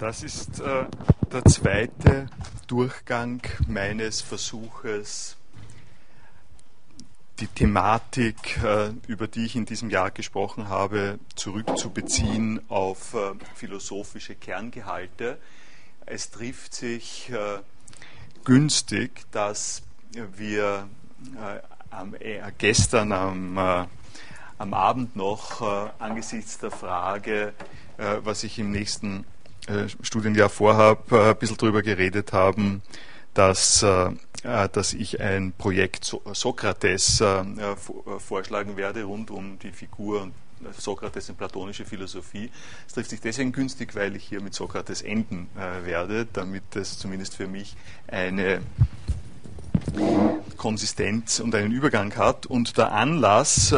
Das ist äh, der zweite Durchgang meines Versuches, die Thematik, äh, über die ich in diesem Jahr gesprochen habe, zurückzubeziehen auf äh, philosophische Kerngehalte. Es trifft sich äh, günstig, dass wir gestern am, Abend noch angesichts der Frage, was ich im nächsten Studienjahr vorhabe, äh, ein bisschen darüber geredet haben, dass, äh, dass ich ein Projekt Sokrates vorschlagen werde rund um die Figur Sokrates in platonische Philosophie. Es trifft sich deswegen günstig, weil ich hier mit Sokrates enden werde, damit es zumindest für mich eine Konsistenz und einen Übergang hat. Und der Anlass,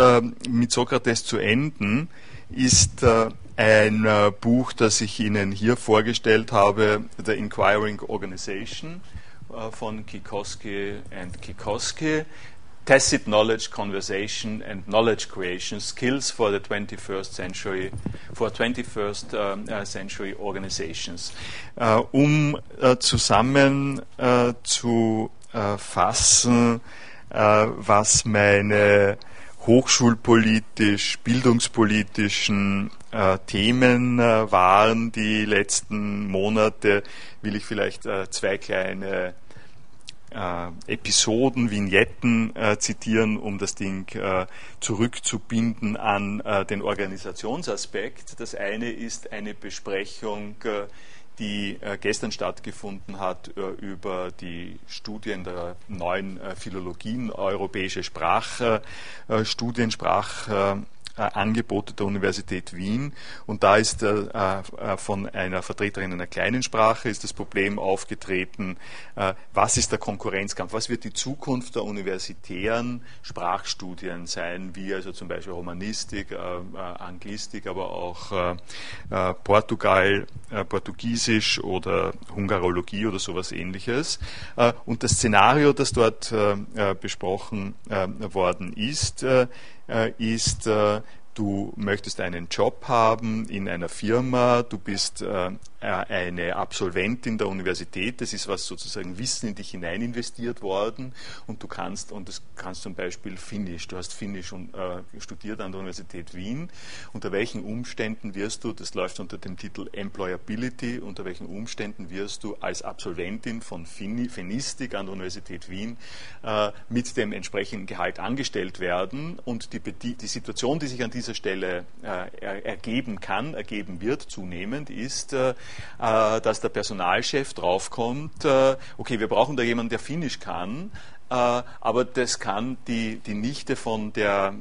mit Sokrates zu enden, ist ein äh, Buch, das ich Ihnen hier vorgestellt habe, The Inquiring Organization äh, von Kikoski and Kikoski. Tacit Knowledge Conversation and Knowledge Creation Skills for the 21st Century, for 21st uh, Century Organizations. Uh, um uh, zusammen zu fassen, was meine hochschulpolitisch, bildungspolitischen äh, Themen äh, waren die letzten Monate, will ich vielleicht äh, zwei kleine äh, Episoden, Vignetten äh, zitieren, um das Ding äh, zurückzubinden an den Organisationsaspekt. Das eine ist eine Besprechung die gestern stattgefunden hat über die Studien der neuen Philologien, europäische Sprachstudien, Sprach Angebote der Universität Wien. Und da ist äh, äh, von einer Vertreterin einer kleinen Sprache ist das Problem aufgetreten, äh, was ist der Konkurrenzkampf, was wird die Zukunft der universitären Sprachstudien sein, wie also zum Beispiel Romanistik, äh, äh, Anglistik, aber auch Portugal, Portugiesisch oder Hungarologie oder sowas ähnliches. und das Szenario, das dort besprochen worden ist, äh, ist, äh, du möchtest einen Job haben in einer Firma, du bist äh, äh, eine Absolventin der Universität, das ist was sozusagen Wissen in dich hinein investiert worden. Und du kannst, und das kannst zum Beispiel Finnisch, du hast Finnisch und, äh, studiert an der Universität Wien, unter welchen Umständen wirst du, das läuft unter dem Titel Employability, unter welchen Umständen wirst du als Absolventin von Finistik an der Universität Wien äh, mit dem entsprechenden Gehalt angestellt werden? Und die, die Situation, die sich an dieser Stelle äh, ergeben kann, ergeben wird, zunehmend, ist, äh, äh, dass der Personalchef draufkommt, äh, okay, wir brauchen da jemanden, der Finnisch kann, äh, aber das kann die, die Nichte von der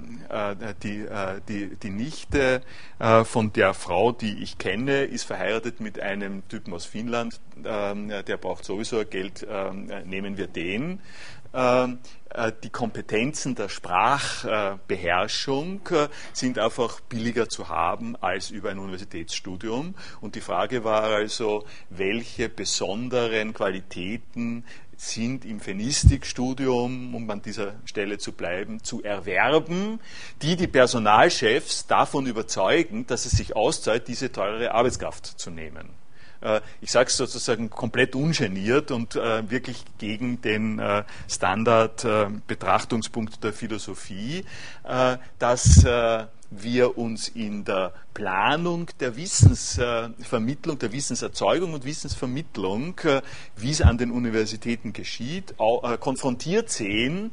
die, die, die Nichte von der Frau, die ich kenne, ist verheiratet mit einem Typen aus Finnland, ähm, der braucht sowieso Geld, ähm, nehmen wir den. Ähm, äh, die Kompetenzen der Sprachbeherrschung äh, sind einfach billiger zu haben als über ein Universitätsstudium. Und die Frage war also, welche besonderen Qualitäten sind im Fenistikstudium, um an dieser Stelle zu bleiben, zu erwerben, die die Personalchefs davon überzeugen, dass es sich auszahlt, diese teure Arbeitskraft zu nehmen. Äh, ich sage es sozusagen komplett ungeniert und äh, wirklich gegen den äh, Standard-Betrachtungspunkt der Philosophie, dass wir uns in der Planung der Wissensvermittlung, der Wissenserzeugung und Wissensvermittlung, wie es an den Universitäten geschieht, konfrontiert sehen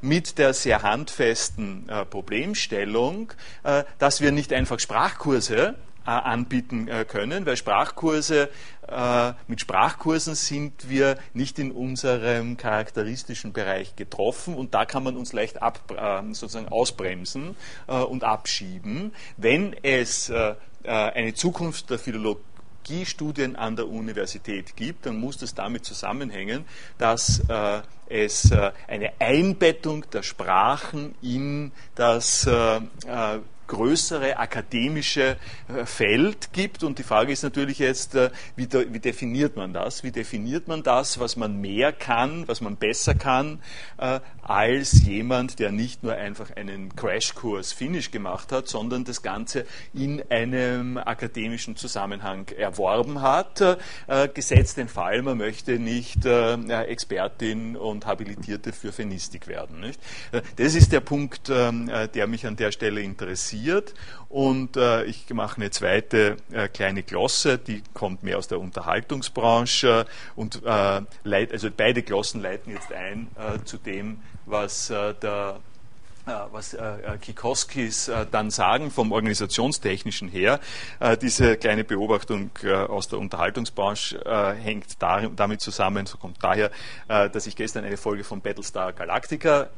mit der sehr handfesten Problemstellung, dass wir nicht einfach Sprachkurse anbieten äh, können, weil Sprachkurse, äh, mit Sprachkursen sind wir nicht in unserem charakteristischen Bereich getroffen und da kann man uns leicht ab, sozusagen ausbremsen und abschieben. Wenn es eine Zukunft der Philologie Strategiestudien an der Universität gibt, dann muss das damit zusammenhängen, dass äh, es äh, eine Einbettung der Sprachen in das äh, größere akademische äh, Feld gibt. Und die Frage ist natürlich jetzt, äh, wie, wie, definiert man das? Wie definiert man das, was man mehr kann, was man besser kann, äh, als jemand, der nicht nur einfach einen Crashkurs Finnisch gemacht hat, sondern das Ganze in einem akademischen Zusammenhang erworben hat. Gesetzt den Fall, man möchte nicht Expertin und Habilitierte für Fenistik werden. Nicht? Das ist der Punkt, ähm, der mich an der Stelle interessiert interessiert. Und äh, ich mache eine zweite äh, kleine Glosse, die kommt mehr aus der Unterhaltungsbranche und äh, leit, also beide Glossen leiten jetzt ein äh, zu dem, was äh, der was äh, äh, Kikoskis dann sagen vom organisationstechnischen her. Diese kleine Beobachtung aus der Unterhaltungsbranche hängt damit zusammen, so kommt daher, dass ich gestern eine Folge von Battlestar Galactica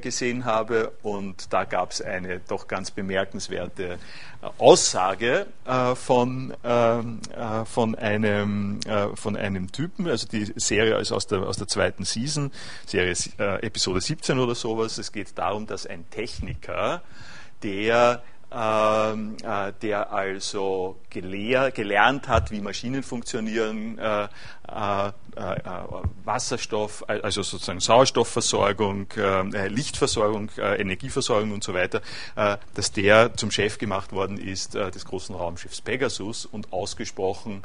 gesehen habe und da gab es eine doch ganz bemerkenswerte Aussage von, ähm, von, einem, von einem Typen, also die Serie ist aus der, aus der zweiten Season, Serie Episode 17 oder sowas. Es geht darum, dass ein Techniker, der äh, der also gelehr, gelernt hat, wie Maschinen funktionieren, äh, äh, äh Wasserstoff, also sozusagen Sauerstoffversorgung, äh, Lichtversorgung, äh, Energieversorgung und so weiter, dass der zum Chef gemacht worden ist des großen Raumschiffs Pegasus und ausgesprochen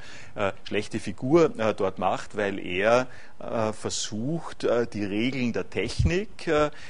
schlechte Figur dort macht, weil er versucht, die Regeln der Technik,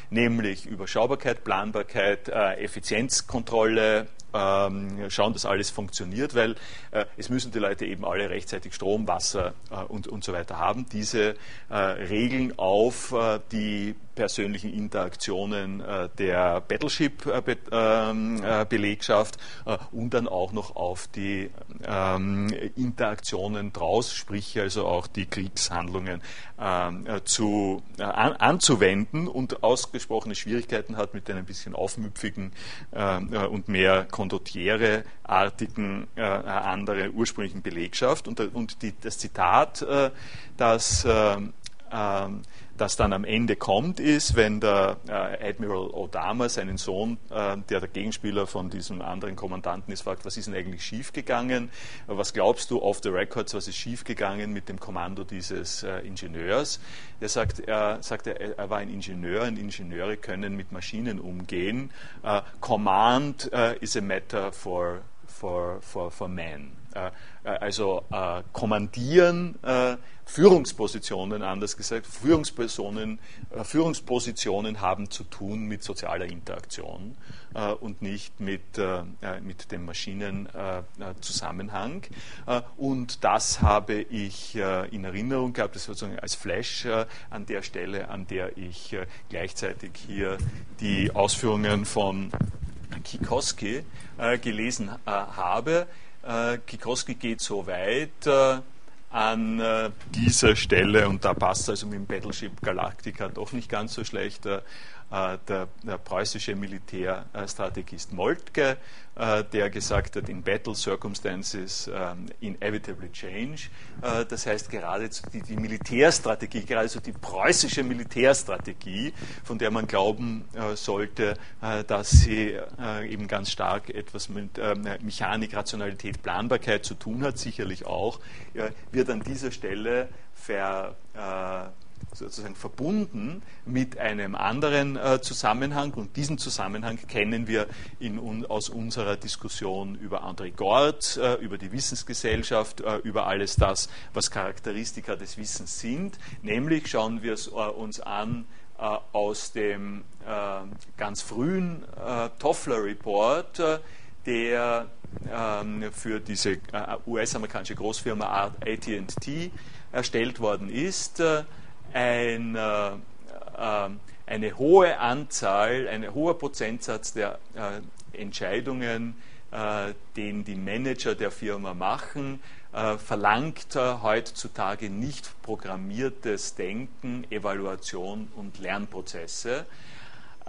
nämlich Überschaubarkeit, Planbarkeit, Effizienzkontrolle, ähm, schauen, dass alles funktioniert, weil äh, es müssen die Leute eben alle rechtzeitig Strom, Wasser äh, und, und so weiter haben. Diese äh, Regeln auf äh, die persönlichen Interaktionen äh, der Battleship-Belegschaft äh, äh, und dann auch noch auf die ähm, Interaktionen draus, sprich also auch die Kriegshandlungen ähm, zu, an, anzuwenden und ausgesprochene Schwierigkeiten hat mit einem bisschen aufmüpfigen und mehr kondottiere-artigen andere ursprünglichen Belegschaft. Und, und die, das Zitat, das ähm, das dann am Ende kommt, ist, wenn der äh, Admiral Odama seinen Sohn, äh, der der Gegenspieler von diesem anderen Kommandanten ist, fragt, was ist denn eigentlich schiefgegangen? Was glaubst du off the records, was ist schiefgegangen mit dem Kommando dieses äh, Ingenieurs? Er sagt, er, sagt er, war ein Ingenieur und Ingenieure können mit Maschinen umgehen. Command is a matter for, for, for, for men. Uh, also kommandieren Führungspositionen, anders gesagt, Führungspersonen, äh, Führungspositionen haben zu tun mit sozialer Interaktion äh, und nicht mit, äh, mit dem Maschinenzusammenhang. und das habe ich in Erinnerung gehabt, das sozusagen als Flash an der Stelle, an der ich gleichzeitig hier die Ausführungen von Kikoski gelesen habe. Kikoski geht so weit, an äh, dieser Stelle, und da passt also mit dem Battleship Galactica doch nicht ganz so schlecht, äh, der, der, preußische Militärstrategist Moltke, äh, der gesagt hat, in Battle Circumstances ähm, inevitably change. Äh, das heißt, geradezu die, die Militärstrategie, geradezu die preußische Militärstrategie, von der man glauben sollte, dass sie eben ganz stark etwas mit ähm, Mechanik, Rationalität, Planbarkeit zu tun hat, sicherlich auch, wird an dieser Stelle ver sozusagen verbunden mit einem anderen äh, Zusammenhang und diesen Zusammenhang kennen wir in, aus unserer Diskussion über André Gord, äh, über die Wissensgesellschaft, äh, über alles das, was Charakteristika des Wissens sind. Nämlich schauen wir es äh, uns an äh, aus dem äh, ganz frühen Toffler Report, der ähm, für diese US-amerikanische Großfirma AT&T erstellt worden ist ein, äh, äh, eine hohe Anzahl, ein hoher Prozentsatz der äh, Entscheidungen, äh, den die Manager der Firma machen, verlangt heutzutage nicht programmiertes Denken, Evaluation und Lernprozesse.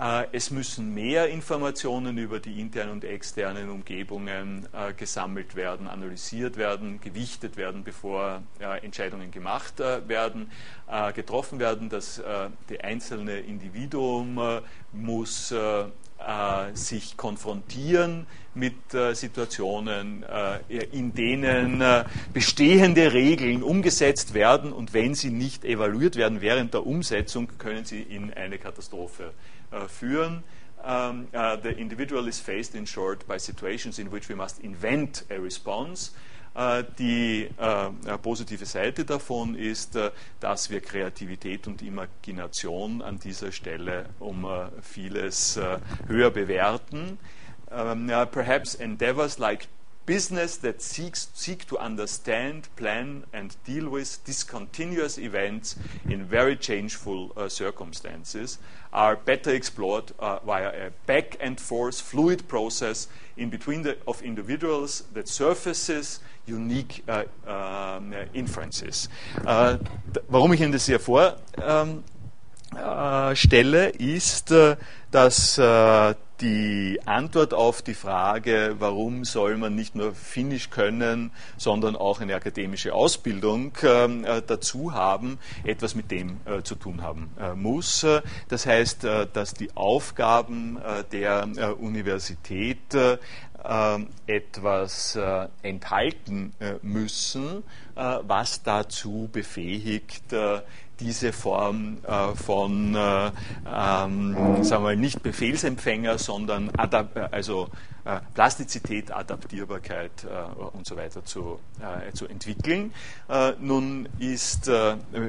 Äh, es müssen mehr Informationen über die internen und externen Umgebungen äh, gesammelt werden, analysiert werden, gewichtet werden, bevor äh, Entscheidungen gemacht werden, getroffen werden. Das die einzelne Individuum muss äh, sich konfrontieren mit äh, Situationen, äh, in denen äh, bestehende Regeln umgesetzt werden und wenn sie nicht evaluiert werden während der Umsetzung, können sie in eine Katastrophe äh, führen. Um, uh, the individual is faced, in short, by situations in which we must invent a response. Uh, die uh, positive Seite davon ist, dass wir Kreativität und Imagination an dieser Stelle um vieles höher bewerten. Um, perhaps endeavors like business that seeks, seek to understand, plan, and deal with discontinuous events in very changeful uh, circumstances are better explored uh, via a back and forth fluid process in between the, of individuals that surfaces unique uh, um, inferences. Uh, warum ich Ihnen das hier vorstelle, um, ist, uh, dass uh, die Antwort auf die Frage, warum soll man nicht nur Finnisch können, sondern auch eine akademische Ausbildung ähm, äh, dazu haben, etwas mit dem äh, zu tun haben äh, muss. Das heißt, äh, dass die Aufgaben äh, der äh, Universität etwas enthalten müssen, was dazu befähigt, diese Form äh, von, äh, ähm, sagen wir nicht Befehlsempfänger, sondern Adap also äh, Plastizität, Adaptierbarkeit äh, und so weiter zu, äh, zu entwickeln. Äh, nun ist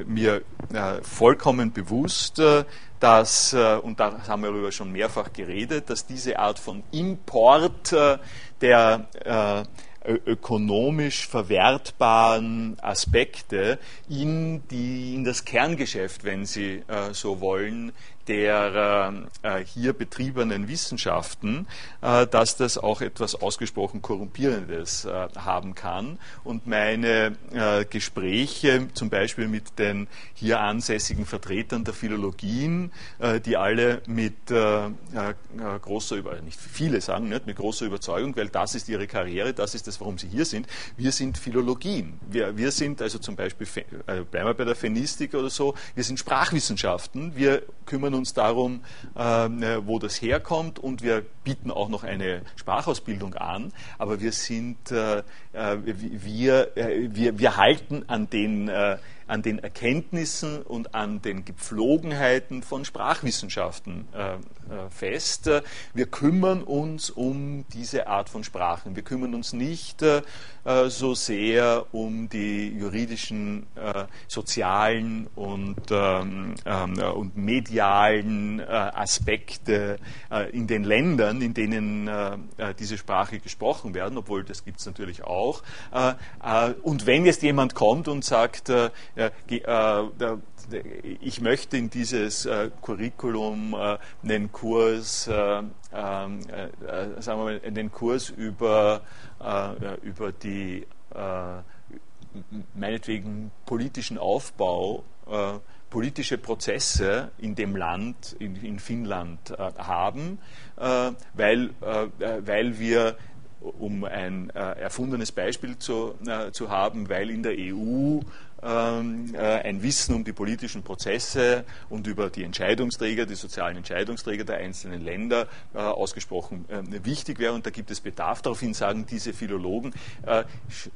mir vollkommen bewusst, dass, und da haben wir darüber schon mehrfach geredet, dass diese Art von Import der ökonomisch verwertbaren Aspekte in, die, in das Kerngeschäft, wenn Sie äh, so wollen, der äh, hier betriebenen Wissenschaften, äh, dass das auch etwas ausgesprochen Korrumpierendes äh, haben kann. Und meine äh, Gespräche zum Beispiel mit den hier ansässigen Vertretern der Philologien, äh, die alle mit äh, großer, Über nicht viele sagen, nicht, mit großer Überzeugung, weil das ist ihre Karriere, das ist das, warum sie hier sind. Wir sind Philologien. Wir, wir sind also zum Beispiel, bleiben wir bei der Fenistik oder so, wir sind Sprachwissenschaften. Wir kümmern uns darum, ähm, äh, wo das herkommt. Und wir bieten auch noch eine Sprachausbildung an, aber wir sind, äh, äh wir, äh, wir, wir halten an den an den Erkenntnissen und an den Gepflogenheiten von Sprachwissenschaften äh, äh, fest. Wir kümmern uns um diese Art von Sprachen. Wir kümmern uns nicht äh, so sehr um die juridischen, sozialen und, ähm, ähm, und medialen Aspekte in den Ländern, in denen diese Sprache gesprochen werden, obwohl das gibt es natürlich auch. und wenn jetzt jemand kommt und sagt, ich möchte in dieses äh, Curriculum äh, einen Kurs, ähm, sagen wir mal, einen Kurs über, über die meinetwegen politischen Aufbau, politische Prozesse in dem Land, in, in Finnland haben, weil, weil wir um ein äh, erfundenes Beispiel zu, äh, zu haben, weil in der EU äh, ein Wissen um die politischen Prozesse und über die Entscheidungsträger, die sozialen Entscheidungsträger der einzelnen Länder äh, ausgesprochen äh, wichtig wäre. Und da gibt es Bedarf. Daraufhin sagen diese Philologen,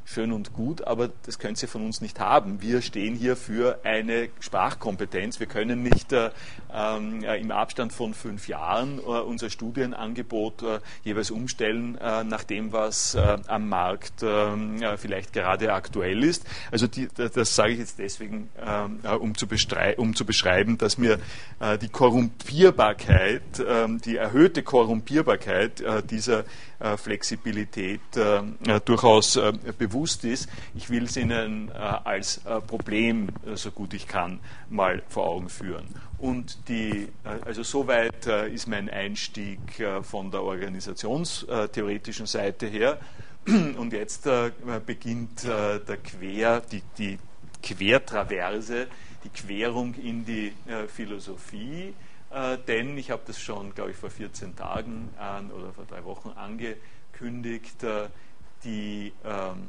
schön und gut, aber das können sie von uns nicht haben. Wir stehen hier für eine Sprachkompetenz. Wir können nicht ähm, im Abstand von fünf Jahren unser Studienangebot jeweils umstellen nach dem, was am Markt ähm, vielleicht gerade aktuell ist. Also die, das sage ich jetzt deswegen, ähm, äh, um, zu um, zu beschreiben, dass mir äh, die Korrumpierbarkeit, äh, die erhöhte Korrumpierbarkeit äh, dieser Flexibilität durchaus bewusst ist. Ich will es Ihnen als Problem, so gut ich kann, mal vor Augen führen. Und die, also soweit ist mein Einstieg von der organisationstheoretischen Seite her. Und jetzt beginnt der Quer, die, die, Quertraverse, die Querung in die äh, Philosophie. Äh, denn ich habe das schon, glaube ich, vor 14 Tagen an, oder vor drei Wochen angekündigt, äh, die ähm,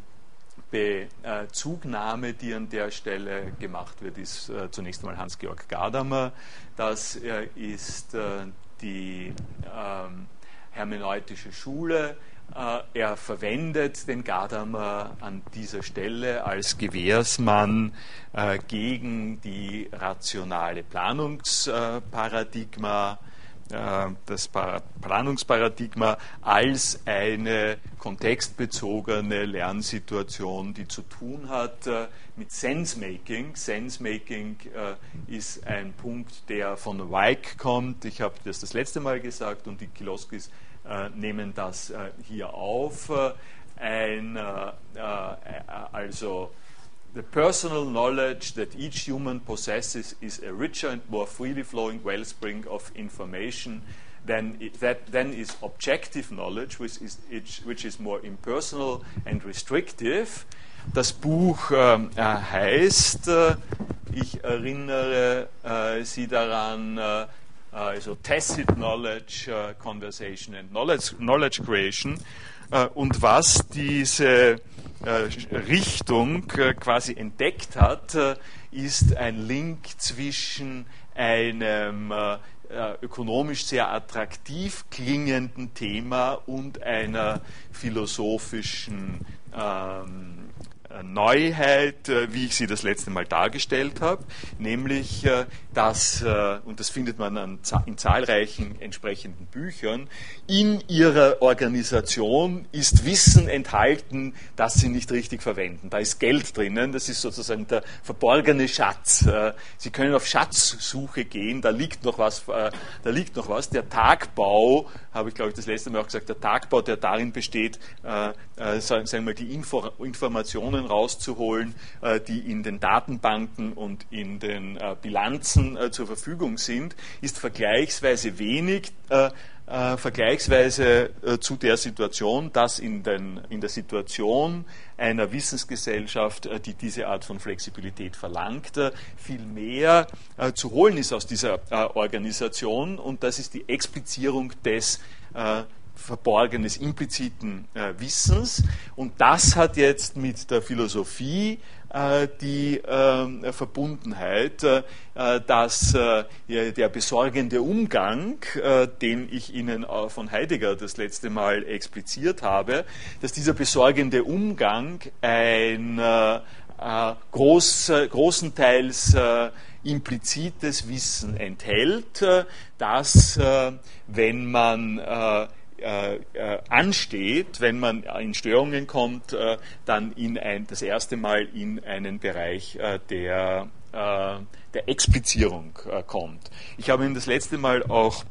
Bezugnahme, die an der Stelle gemacht wird, ist äh, zunächst einmal Hans-Georg Gadamer. Das äh, ist äh, die ähm, hermeneutische Schule. Äh, er verwendet den Gadamer an dieser Stelle als Gewährsmann äh, gegen die rationale Planungsparadigma äh, das Planungsparadigma als eine kontextbezogene Lernsituation, die zu tun hat mit Sense-Making. Sense-Making ist ein Punkt, der von Weick kommt. Ich habe das das letzte Mal gesagt und die Kiloskis nehmen das hier auf. Ein, also The personal knowledge that each human possesses is a richer and more freely flowing wellspring of information than it, that then is objective knowledge, which is, which is more impersonal and restrictive. Das Buch ähm, äh, heißt, äh, ich erinnere äh, Sie daran, äh, also Tacit Knowledge, äh, Conversation and Knowledge, knowledge Creation. Äh, und was diese Richtung quasi entdeckt hat, ist ein Link zwischen einem ökonomisch sehr attraktiv klingenden Thema und einer philosophischen ähm, Neuheit, äh, wie ich sie das letzte Mal dargestellt habe, nämlich, äh, dass, äh, und das findet man in zahlreichen entsprechenden Büchern, in ihrer Organisation ist Wissen enthalten, das sie nicht richtig verwenden. Da ist Geld drinnen, das ist sozusagen der verborgene Schatz. Sie können auf Schatzsuche gehen, da liegt noch was, da liegt noch was. Der Tagbau, habe ich glaube ich das letzte Mal auch gesagt, der Tagbau, der darin besteht, sagen wir mal, die Info Informationen Informationen rauszuholen, äh, die in den Datenbanken und in den äh, Bilanzen äh, zur Verfügung sind, ist vergleichsweise wenig. vergleichsweise zu der Situation, dass in, den, in der Situation einer Wissensgesellschaft, die diese Art von Flexibilität verlangt, viel mehr zu holen ist aus dieser Organisation und das ist die Explizierung des verborgenes, impliziten äh, Wissens. Und das hat jetzt mit der Philosophie äh, die äh, Verbundenheit, äh, dass äh, der besorgende Umgang, äh, den ich Ihnen von Heidegger das letzte Mal expliziert habe, dass dieser besorgende Umgang ein groß, großenteils implizites Wissen enthält, dass wenn man äh, äh, ansteht, wenn man in Störungen kommt, äh, dann in ein, das erste Mal in einen Bereich äh, der, äh, der Explizierung kommt. Ich habe Ihnen das letzte Mal auch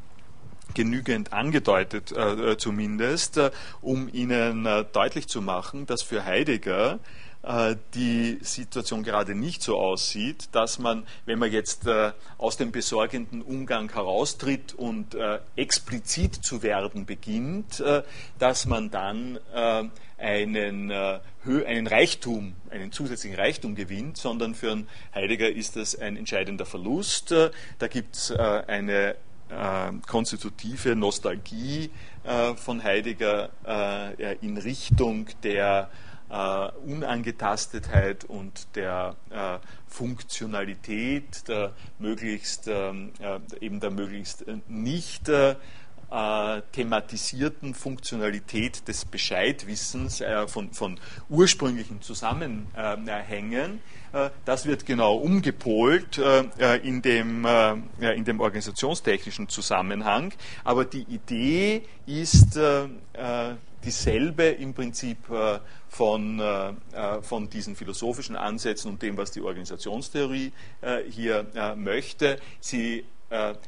genügend angedeutet, zumindest, um Ihnen deutlich zu machen, dass für Heidegger die Situation gerade nicht so aussieht, dass man, wenn man jetzt äh, aus dem besorgenden Umgang heraustritt und äh, explizit zu werden beginnt, dass man dann einen, einen Reichtum, einen zusätzlichen Reichtum gewinnt, sondern für einen Heidegger ist das ein entscheidender Verlust. Da gibt es eine konstitutive Nostalgie von Heidegger in Richtung der äh, Unangetastetheit und der äh, Funktionalität, der möglichst, ähm, äh, eben der möglichst nicht äh, thematisierten Funktionalität des Bescheidwissens äh, von, von, ursprünglichen Zusammenhängen. Äh, das wird genau umgepolt in dem, in dem organisationstechnischen Zusammenhang. Aber die Idee ist dieselbe im Prinzip von, äh, äh, von diesen philosophischen Ansätzen und dem, was die Organisationstheorie äh, hier möchte. Sie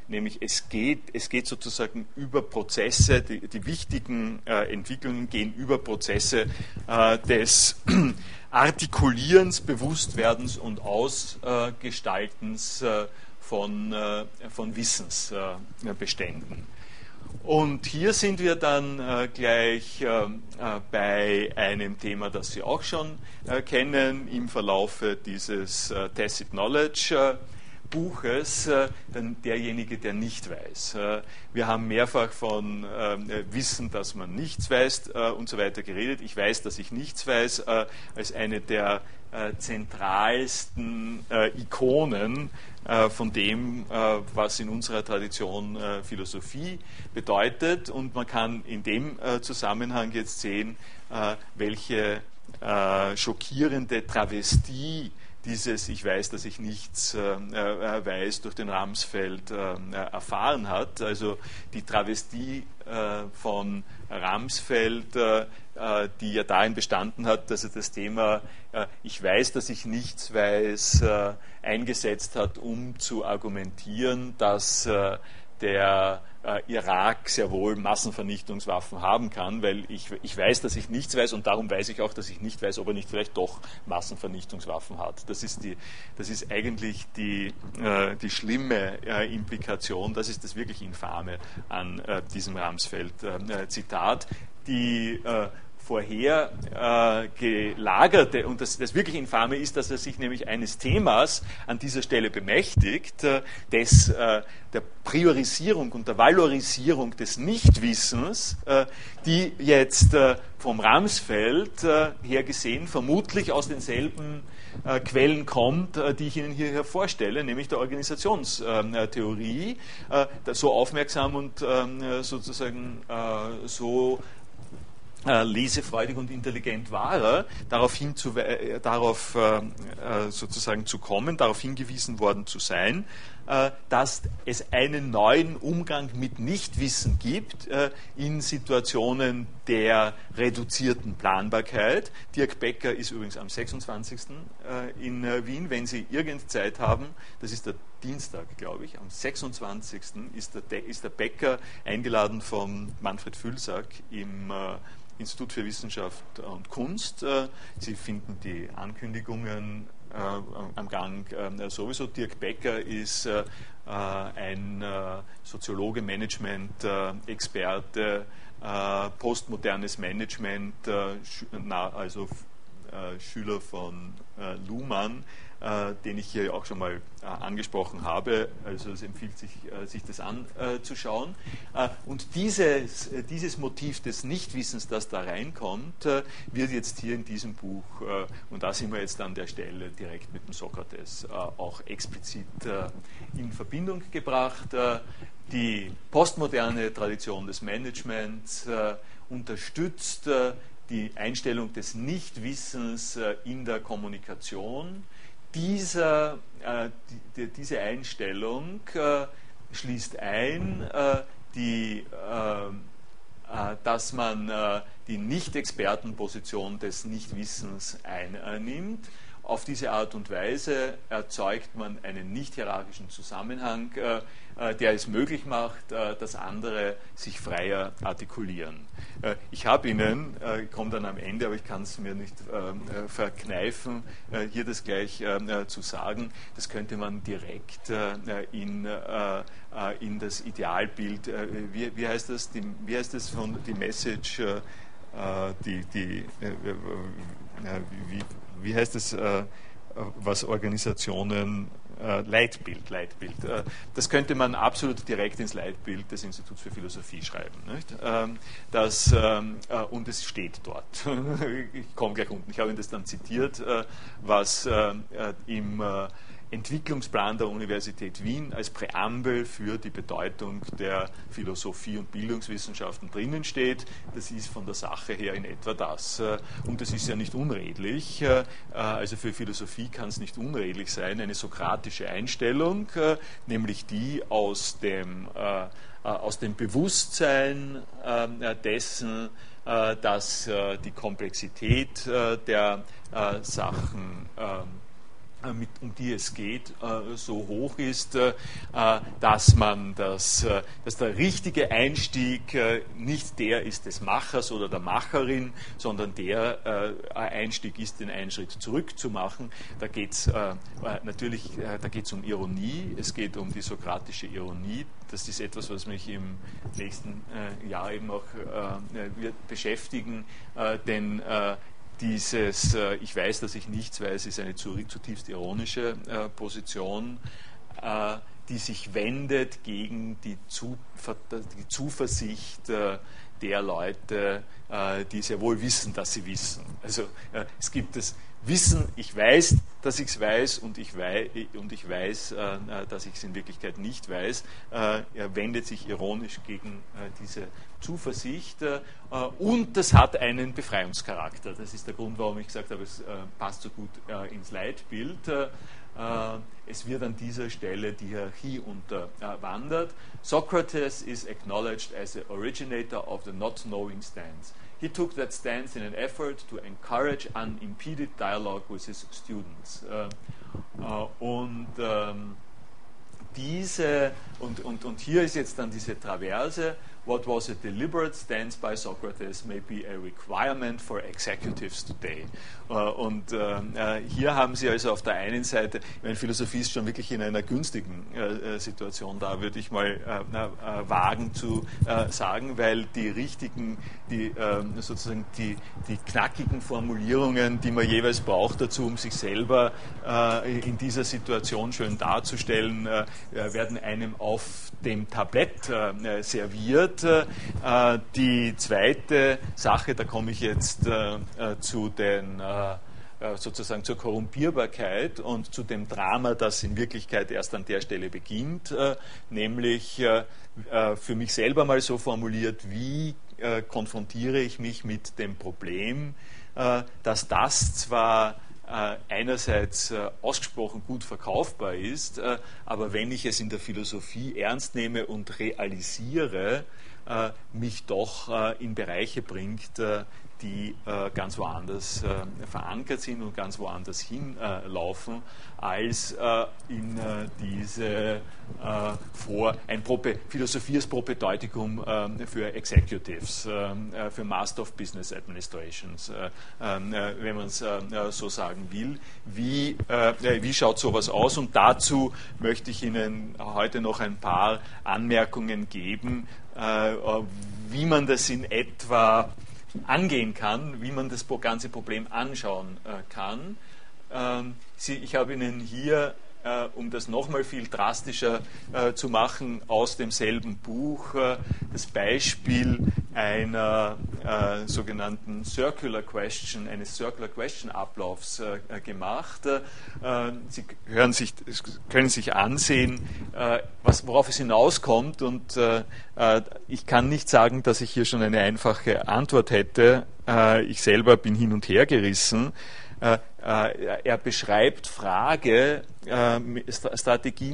nämlich es geht, es geht sozusagen über Prozesse, die, die wichtigen Entwicklungen gehen über Prozesse des Artikulierens, Bewusstwerdens und Ausgestaltens von, von Wissensbeständen. Und hier sind wir dann äh, gleich äh, äh, bei einem Thema, das Sie auch schon äh, kennen im Verlaufe dieses äh, Tacit Knowledge Buches äh, derjenige, der nicht weiß. Äh, wir haben mehrfach von äh, Wissen, dass man nichts weiß und so weiter geredet. Ich weiß, dass ich nichts weiß, als eine der zentralsten Ikonen von dem, was in unserer Tradition Philosophie bedeutet. Und man kann in dem Zusammenhang jetzt sehen, welche schockierende Travestie dieses Ich weiß, dass ich nichts äh, äh, weiß durch den Ramsfeld äh, erfahren hat. Also die Travestie äh, von Ramsfeld, äh, äh, die ja darin bestanden hat, dass er das Thema Ich weiß, dass ich nichts weiß eingesetzt hat, um zu argumentieren, dass der äh, Irak sehr wohl Massenvernichtungswaffen haben kann, weil ich, ich weiß, dass ich nichts weiß und darum weiß ich auch, dass ich nicht weiß, ob er nicht vielleicht doch Massenvernichtungswaffen hat. Das ist, die, das ist eigentlich die, äh, die schlimme äh, Implikation, das ist das wirklich Infame an äh, diesem Ramsfeld-Zitat. Äh, die äh, vorher äh, und das, das wirklich Infame ist, dass er sich nämlich eines Themas an dieser Stelle bemächtigt, äh, des, äh, der Priorisierung und der Valorisierung des Nichtwissens, äh, die jetzt äh, vom Ramsfeld äh, her gesehen vermutlich aus denselben Quellen kommt, die ich Ihnen hier vorstelle, nämlich der Organisationstheorie, so aufmerksam und ähm, sozusagen so äh, lesefreudig und intelligent war er, darauf, äh, darauf äh, äh, sozusagen zu kommen, darauf hingewiesen worden zu sein, äh, dass es einen neuen Umgang mit Nichtwissen gibt äh, in Situationen der reduzierten Planbarkeit. Dirk Becker ist übrigens am 26. in Wien. Wenn Sie irgend Zeit haben, das ist der Dienstag, glaube ich, am 26. ist der, ist der Becker eingeladen von Manfred Fülsack im Institut für Wissenschaft und Kunst. Äh, Sie finden die Ankündigungen äh, am Gang äh, sowieso. Dirk Becker ist ein Soziologe, Management-Experte, postmodernes Management, also Schüler von Luhmann äh, den ich hier auch schon mal äh, angesprochen habe. Also es empfiehlt sich, äh, sich das anzuschauen. Äh, und dieses, äh, dieses Motiv des Nichtwissens, das da reinkommt, äh, wird jetzt hier in diesem Buch, und da sind wir jetzt an der Stelle direkt mit dem Sokrates, auch explizit in Verbindung gebracht. die postmoderne Tradition des Managements unterstützt die Einstellung des Nichtwissens in der Kommunikation dieser, äh, die, diese Einstellung äh, schließt ein, äh, die, äh, äh, dass man die Nicht-Expertenposition des Nichtwissens einnimmt. Auf diese Art und Weise erzeugt man einen nicht hierarchischen Zusammenhang, der es möglich macht, äh, dass andere sich freier artikulieren. Äh, ich habe Ihnen, ich komme dann am Ende, aber ich kann es mir nicht ähm, verkneifen, hier das gleich zu sagen, das könnte man direkt in, in das Idealbild, wie, wie heißt das, die, wie heißt das von die Message, die, die wie, wie heißt das, was Organisationen äh, Leitbild, Leitbild. Äh, das könnte man absolut direkt ins Leitbild des Instituts für Philosophie schreiben. Ähm, das, ähm, äh, und es steht dort. ich komme gleich unten. Ich habe Ihnen das dann zitiert, was im Entwicklungsplan der Universität Wien als Präambel für die Bedeutung der Philosophie und Bildungswissenschaften drinnen steht. Das ist von der Sache her in etwa das. Und das ist ja nicht unredlich. Also für Philosophie kann es nicht unredlich sein, eine sokratische Einstellung, nämlich die aus dem, äh, aus dem Bewusstsein äh, dessen, äh, dass die Komplexität der Sachen ähm, äh, mit, um die es geht, äh, so hoch ist, äh, dass man das, dass der richtige Einstieg nicht der ist des Machers oder der Macherin, sondern der Einstieg ist, den einen Schritt zurück zu machen. Da geht es natürlich, da geht um Ironie, es geht um die sokratische Ironie. Das ist etwas, was mich im nächsten Jahr eben auch wird beschäftigen, denn dieses äh, Ich weiß, dass ich nichts weiß, ist eine zutiefst ironische äh, Position. die sich wendet gegen die, die Zuversicht der Leute, die sehr wohl wissen, dass sie wissen. Also es gibt das Wissen, ich weiß, dass ich es weiß und ich weiß, und ich weiß äh, dass ich es in Wirklichkeit nicht weiß. Äh, wendet sich ironisch gegen äh, diese Zuversicht äh, und das hat einen Befreiungscharakter. Das ist der Grund, warum ich gesagt habe, es äh, passt so gut äh, ins Leitbild. es wird an dieser Stelle die Hierarchie unterwandert. Socrates is acknowledged as the originator of the not knowing stance. He took that stance in an effort to encourage unimpeded dialogue with his students. Äh, äh, und ähm, diese, und, und, und hier ist jetzt dann diese Traverse, what was a deliberate stance by Socrates may be a requirement for executives today. Äh, und äh, äh, hier haben Sie also auf der einen Seite, meine Philosophie ist schon wirklich in einer günstigen Situation da, würde ich mal wagen zu sagen, weil die richtigen, die ähm, sozusagen die, die knackigen Formulierungen, die man jeweils braucht dazu, um sich selber in dieser Situation schön darzustellen, werden einem auf dem Tablett serviert äh, die zweite Sache, da komme ich jetzt äh, äh, zu den sozusagen zur Korrumpierbarkeit und zu dem Drama, das in Wirklichkeit erst an der Stelle beginnt, nämlich für mich selber mal so formuliert, wie konfrontiere ich mich mit dem Problem, dass das zwar einerseits ausgesprochen gut verkaufbar ist, aber wenn ich es in der Philosophie ernst nehme und realisiere, mich doch äh, in Bereiche bringt, äh, die ganz woanders verankert sind und ganz woanders hinlaufen, als in diese vor ein Prope, Philosophie als Propedeutikum für Executives, für Master of Business Administrations, wenn man es so sagen will. Wie, wie schaut sowas aus? Und dazu möchte ich Ihnen heute noch ein paar Anmerkungen geben, äh, wie man das in etwa angehen kann, wie man das ganze Problem anschauen äh, kann. Ähm, ich habe Ihnen hier äh, um das nochmal viel drastischer äh, zu machen, aus demselben Buch äh, das Beispiel einer äh, sogenannten Circular Question, eines Circular Question Ablaufs äh, gemacht. Äh, Sie hören sich, können sich ansehen, was, worauf es hinauskommt und ich kann nicht sagen, dass ich hier schon eine einfache Antwort hätte. ich selber bin hin und her gerissen. Äh, äh, er beschreibt Frage, äh,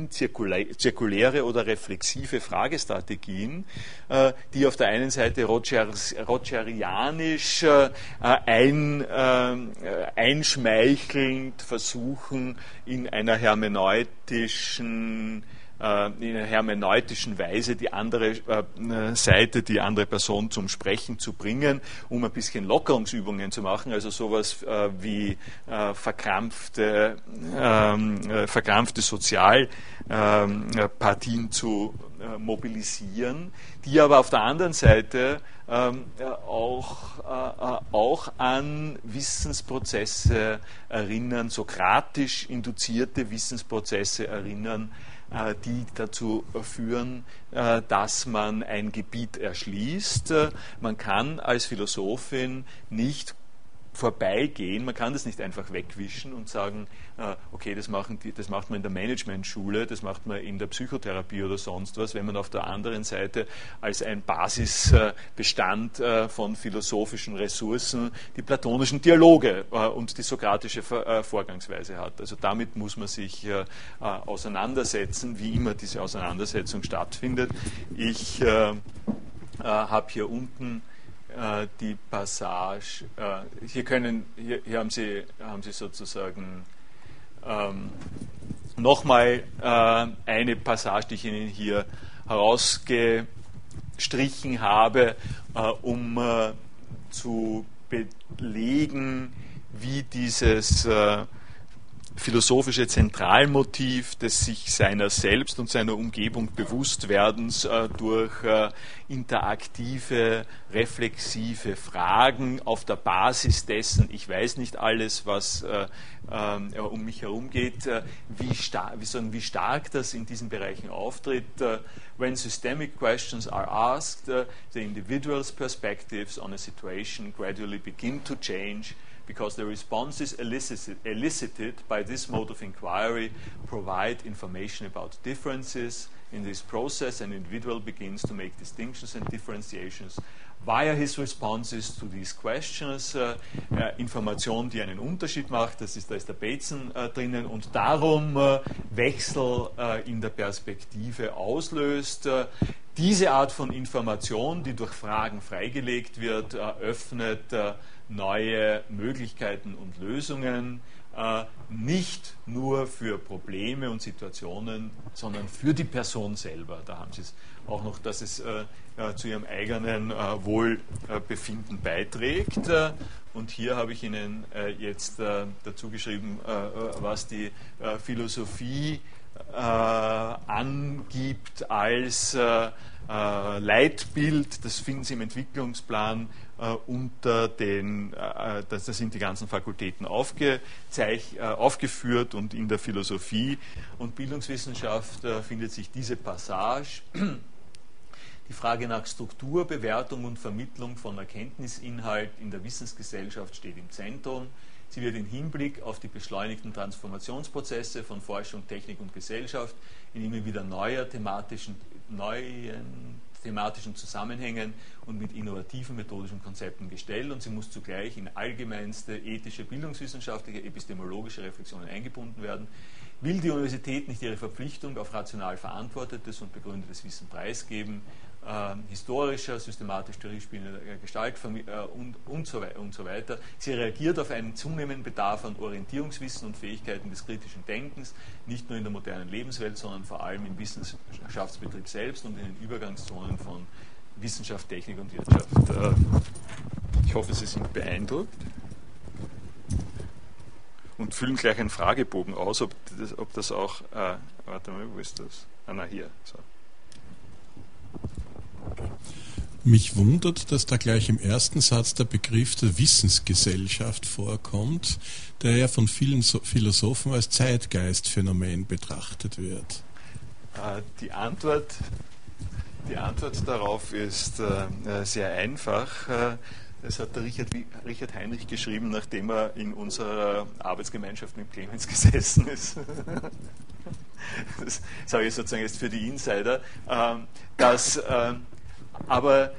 zirkuläre oder reflexive Fragestrategien, die auf der einen Seite rogerianisch ein, einschmeichelnd versuchen, in einer hermeneutischen in einer hermeneutischen Weise die andere äh, Seite, die andere Person zum Sprechen zu bringen, um ein bisschen Lockerungsübungen zu machen, also sowas äh, wie verkrampfte, ähm, verkrampfte Sozialpartien ähm, zu mobilisieren, die aber auf der anderen Seite ähm, auch, auch an Wissensprozesse erinnern, sokratisch induzierte Wissensprozesse erinnern, äh, die dazu führen, äh, dass man ein Gebiet erschließt. Äh, man kann als Philosophin nicht vorbeigehen. Man kann das nicht einfach wegwischen und sagen, äh, okay, das, machen die, das macht man in der Managementschule, das macht man in der Psychotherapie oder sonst was, wenn man auf der anderen Seite als ein Basisbestand äh, von philosophischen Ressourcen die platonischen Dialoge äh, und die sokratische Vorgangsweise hat. Also damit muss man sich auseinandersetzen, wie immer diese Auseinandersetzung stattfindet. Ich habe hier unten äh, die Passage, äh, hier, können, hier, hier, haben, Sie, haben Sie sozusagen ähm, nochmal äh, eine Passage, die ich Ihnen hier herausgestrichen habe, äh, um äh, zu belegen, wie dieses, äh, philosophische Zentralmotiv des sich seiner selbst und seiner Umgebung Bewusstwerdens äh, durch äh, interaktive, reflexive Fragen auf der Basis dessen, ich weiß nicht alles, was äh, äh, um mich herum geht, äh, wie, star wie, so, wie, stark das in diesen Bereichen auftritt. Äh, when systemic questions are asked, the individual's perspectives on a situation gradually begin to change because the responses elicited, elicited by this mode of inquiry provide information about differences. In this process, an individual begins to make distinctions and differentiations via his responses to these questions. Äh, äh, Information, die einen Unterschied macht, das ist, da ist der Bateson äh, drinnen und darum äh, Wechsel äh, in der Perspektive auslöst. Äh, diese Art von Information, die durch Fragen freigelegt wird, öffnet neue Möglichkeiten und Lösungen, äh, nicht nur für Probleme und Situationen, sondern für die Person selber. Da haben Sie es auch noch, dass es äh, äh, zu Ihrem eigenen Wohlbefinden beiträgt. Und hier habe ich Ihnen jetzt dazu geschrieben, was die Philosophie angibt als Leitbild. Das finden Sie im Entwicklungsplan äh, unter den, äh, da sind die ganzen Fakultäten aufgezeich, äh, aufgeführt und in der Philosophie und Bildungswissenschaft äh, findet sich diese Passage. Die Frage nach Struktur, Bewertung und Vermittlung von Erkenntnisinhalt in der Wissensgesellschaft steht im Zentrum. Sie wird im Hinblick auf die beschleunigten Transformationsprozesse von Forschung, Technik und Gesellschaft in immer wieder neuer thematischen, neuen thematischen Zusammenhängen und mit innovativen methodischen Konzepten gestellt und sie muss zugleich in allgemeinste ethische, bildungswissenschaftliche, epistemologische Reflexionen eingebunden werden. Will die Universität nicht ihre Verpflichtung auf rational verantwortetes und begründetes Wissen preisgeben, historischer, systematisch spielender Gestalt äh, und, und, so weiter, und so weiter. Sie reagiert auf einen zunehmenden Bedarf an Orientierungswissen und Fähigkeiten des kritischen Denkens, nicht nur in der modernen Lebenswelt, sondern vor allem im Wissenschaftsbetrieb selbst und in den Übergangszonen von Wissenschaft, Technik und Wirtschaft. Äh, ich hoffe, Sie sind beeindruckt und füllen gleich einen Fragebogen aus, ob das, ob das auch, äh, warte mal, wo ist das? Ah, na hier, so. Mich wundert, dass da gleich im ersten Satz der Begriff der Wissensgesellschaft vorkommt, der ja von vielen Philosophen als Zeitgeistphänomen betrachtet wird. Äh, die Antwort, die Antwort darauf ist äh, äh, sehr einfach. Das hat der Richard, Richard Heinrich geschrieben, nachdem er in unserer Arbeitsgemeinschaft mit Clemens gesessen ist. Das sage ich sozusagen jetzt für die Insider, ähm, dass aber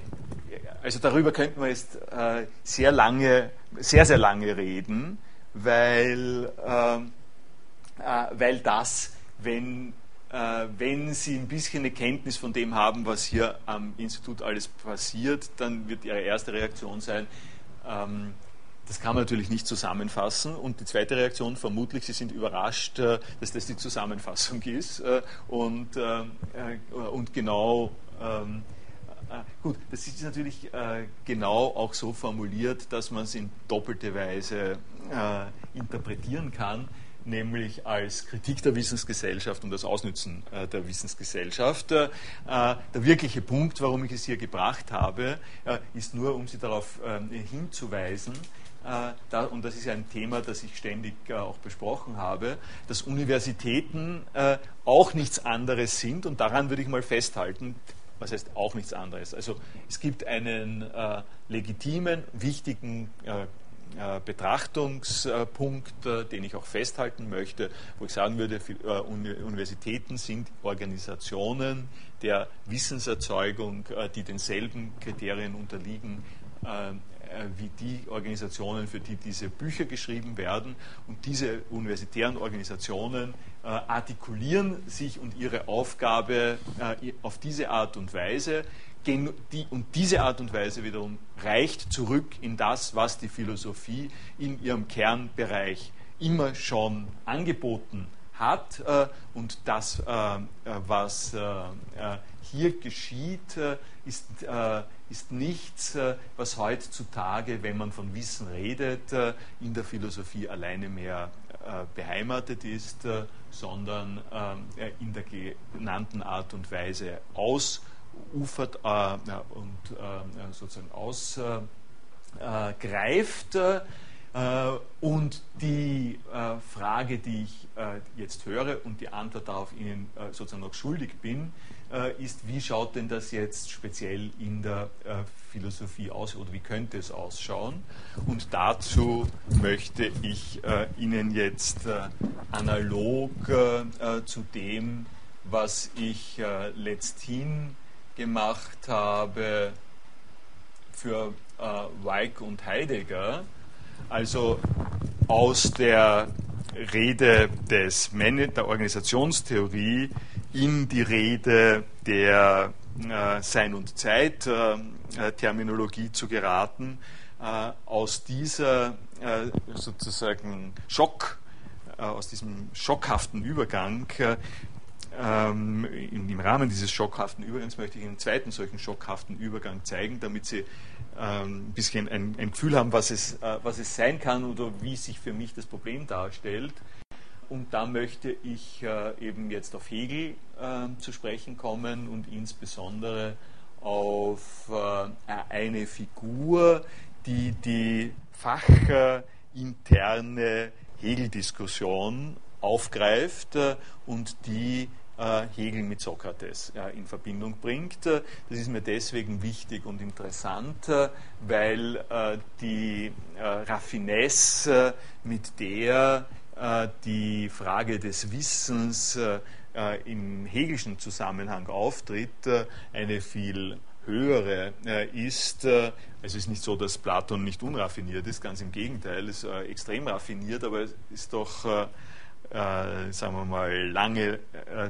also darüber könnten wir jetzt äh, sehr lange, sehr, sehr lange reden, weil, äh, äh, weil das, wenn, äh, wenn Sie ein bisschen eine Kenntnis von dem haben, was hier am Institut alles passiert, dann wird Ihre erste Reaktion sein, ähm, das kann man natürlich nicht zusammenfassen. Und die zweite Reaktion, vermutlich, Sie sind überrascht, äh, dass das die Zusammenfassung ist äh, und, und genau ähm, gut, das ist natürlich äh, genau auch so formuliert, dass man es in doppelte Weise äh, interpretieren kann, nämlich als Kritik der Wissensgesellschaft und das Ausnützen äh, der Wissensgesellschaft. Äh, der wirkliche Punkt, warum ich es hier gebracht habe, äh, ist nur, um Sie darauf ähm, hinzuweisen, äh, da, und das ist ein Thema, das ich ständig auch besprochen habe, dass Universitäten auch nichts anderes sind und daran würde ich mal festhalten, was heißt auch nichts anderes. Also es gibt einen äh, legitimen, wichtigen äh, äh Betrachtungspunkt, äh, den ich auch festhalten möchte, wo ich sagen würde, äh, Universitäten sind Organisationen der Wissenserzeugung, die denselben Kriterien unterliegen wie die Organisationen, für die diese Bücher geschrieben werden. Und diese universitären Organisationen äh, artikulieren sich und ihre Aufgabe äh, auf diese Art und Weise. und diese Art und Weise wiederum reicht zurück in das, was die Philosophie in ihrem Kernbereich immer schon angeboten hat. Äh, und das, was hier geschieht, ist, äh, ist nichts, äh, was heutzutage, wenn man von Wissen redet, äh, in der Philosophie alleine mehr äh, beheimatet ist, äh, sondern äh, in der genannten Art und Weise ausufert und sozusagen ausgreift. Und die Frage, die ich jetzt höre und die Antwort darauf Ihnen sozusagen noch schuldig bin, äh, ist, wie schaut denn das jetzt speziell in der äh, Philosophie aus oder wie könnte es ausschauen? Und dazu möchte ich äh, Ihnen jetzt analog zu dem, was ich letzthin gemacht habe für Weig und Heidegger, also aus der Rede des Man der Organisationstheorie in die Rede der äh, Sein- und Zeit-Terminologie äh, zu geraten. Äh, aus dieser äh, sozusagen Schock, äh, aus diesem schockhaften Übergang ähm, im Rahmen dieses schockhaften Übergangs möchte ich einen zweiten solchen schockhaften Übergang zeigen, damit Sie ähm, ein bisschen ein, ein, Gefühl haben, was es, äh, was es sein kann oder wie sich für mich das Problem darstellt. Und da möchte ich äh, eben jetzt auf Hegel äh, zu sprechen kommen und insbesondere auf äh, eine Figur, die die fachinterne Hegel-Diskussion aufgreift äh, und die Hegel mit Sokrates in Verbindung bringt. Das ist mir deswegen wichtig und interessant, weil die Raffinesse, mit der äh, die Frage des Wissens äh, äh, im hegelischen Zusammenhang auftritt, eine viel höhere ist. Es ist nicht so, dass Platon nicht unraffiniert ist, ganz im Gegenteil, ist extrem raffiniert, aber es ist doch, äh, sagen wir mal, lange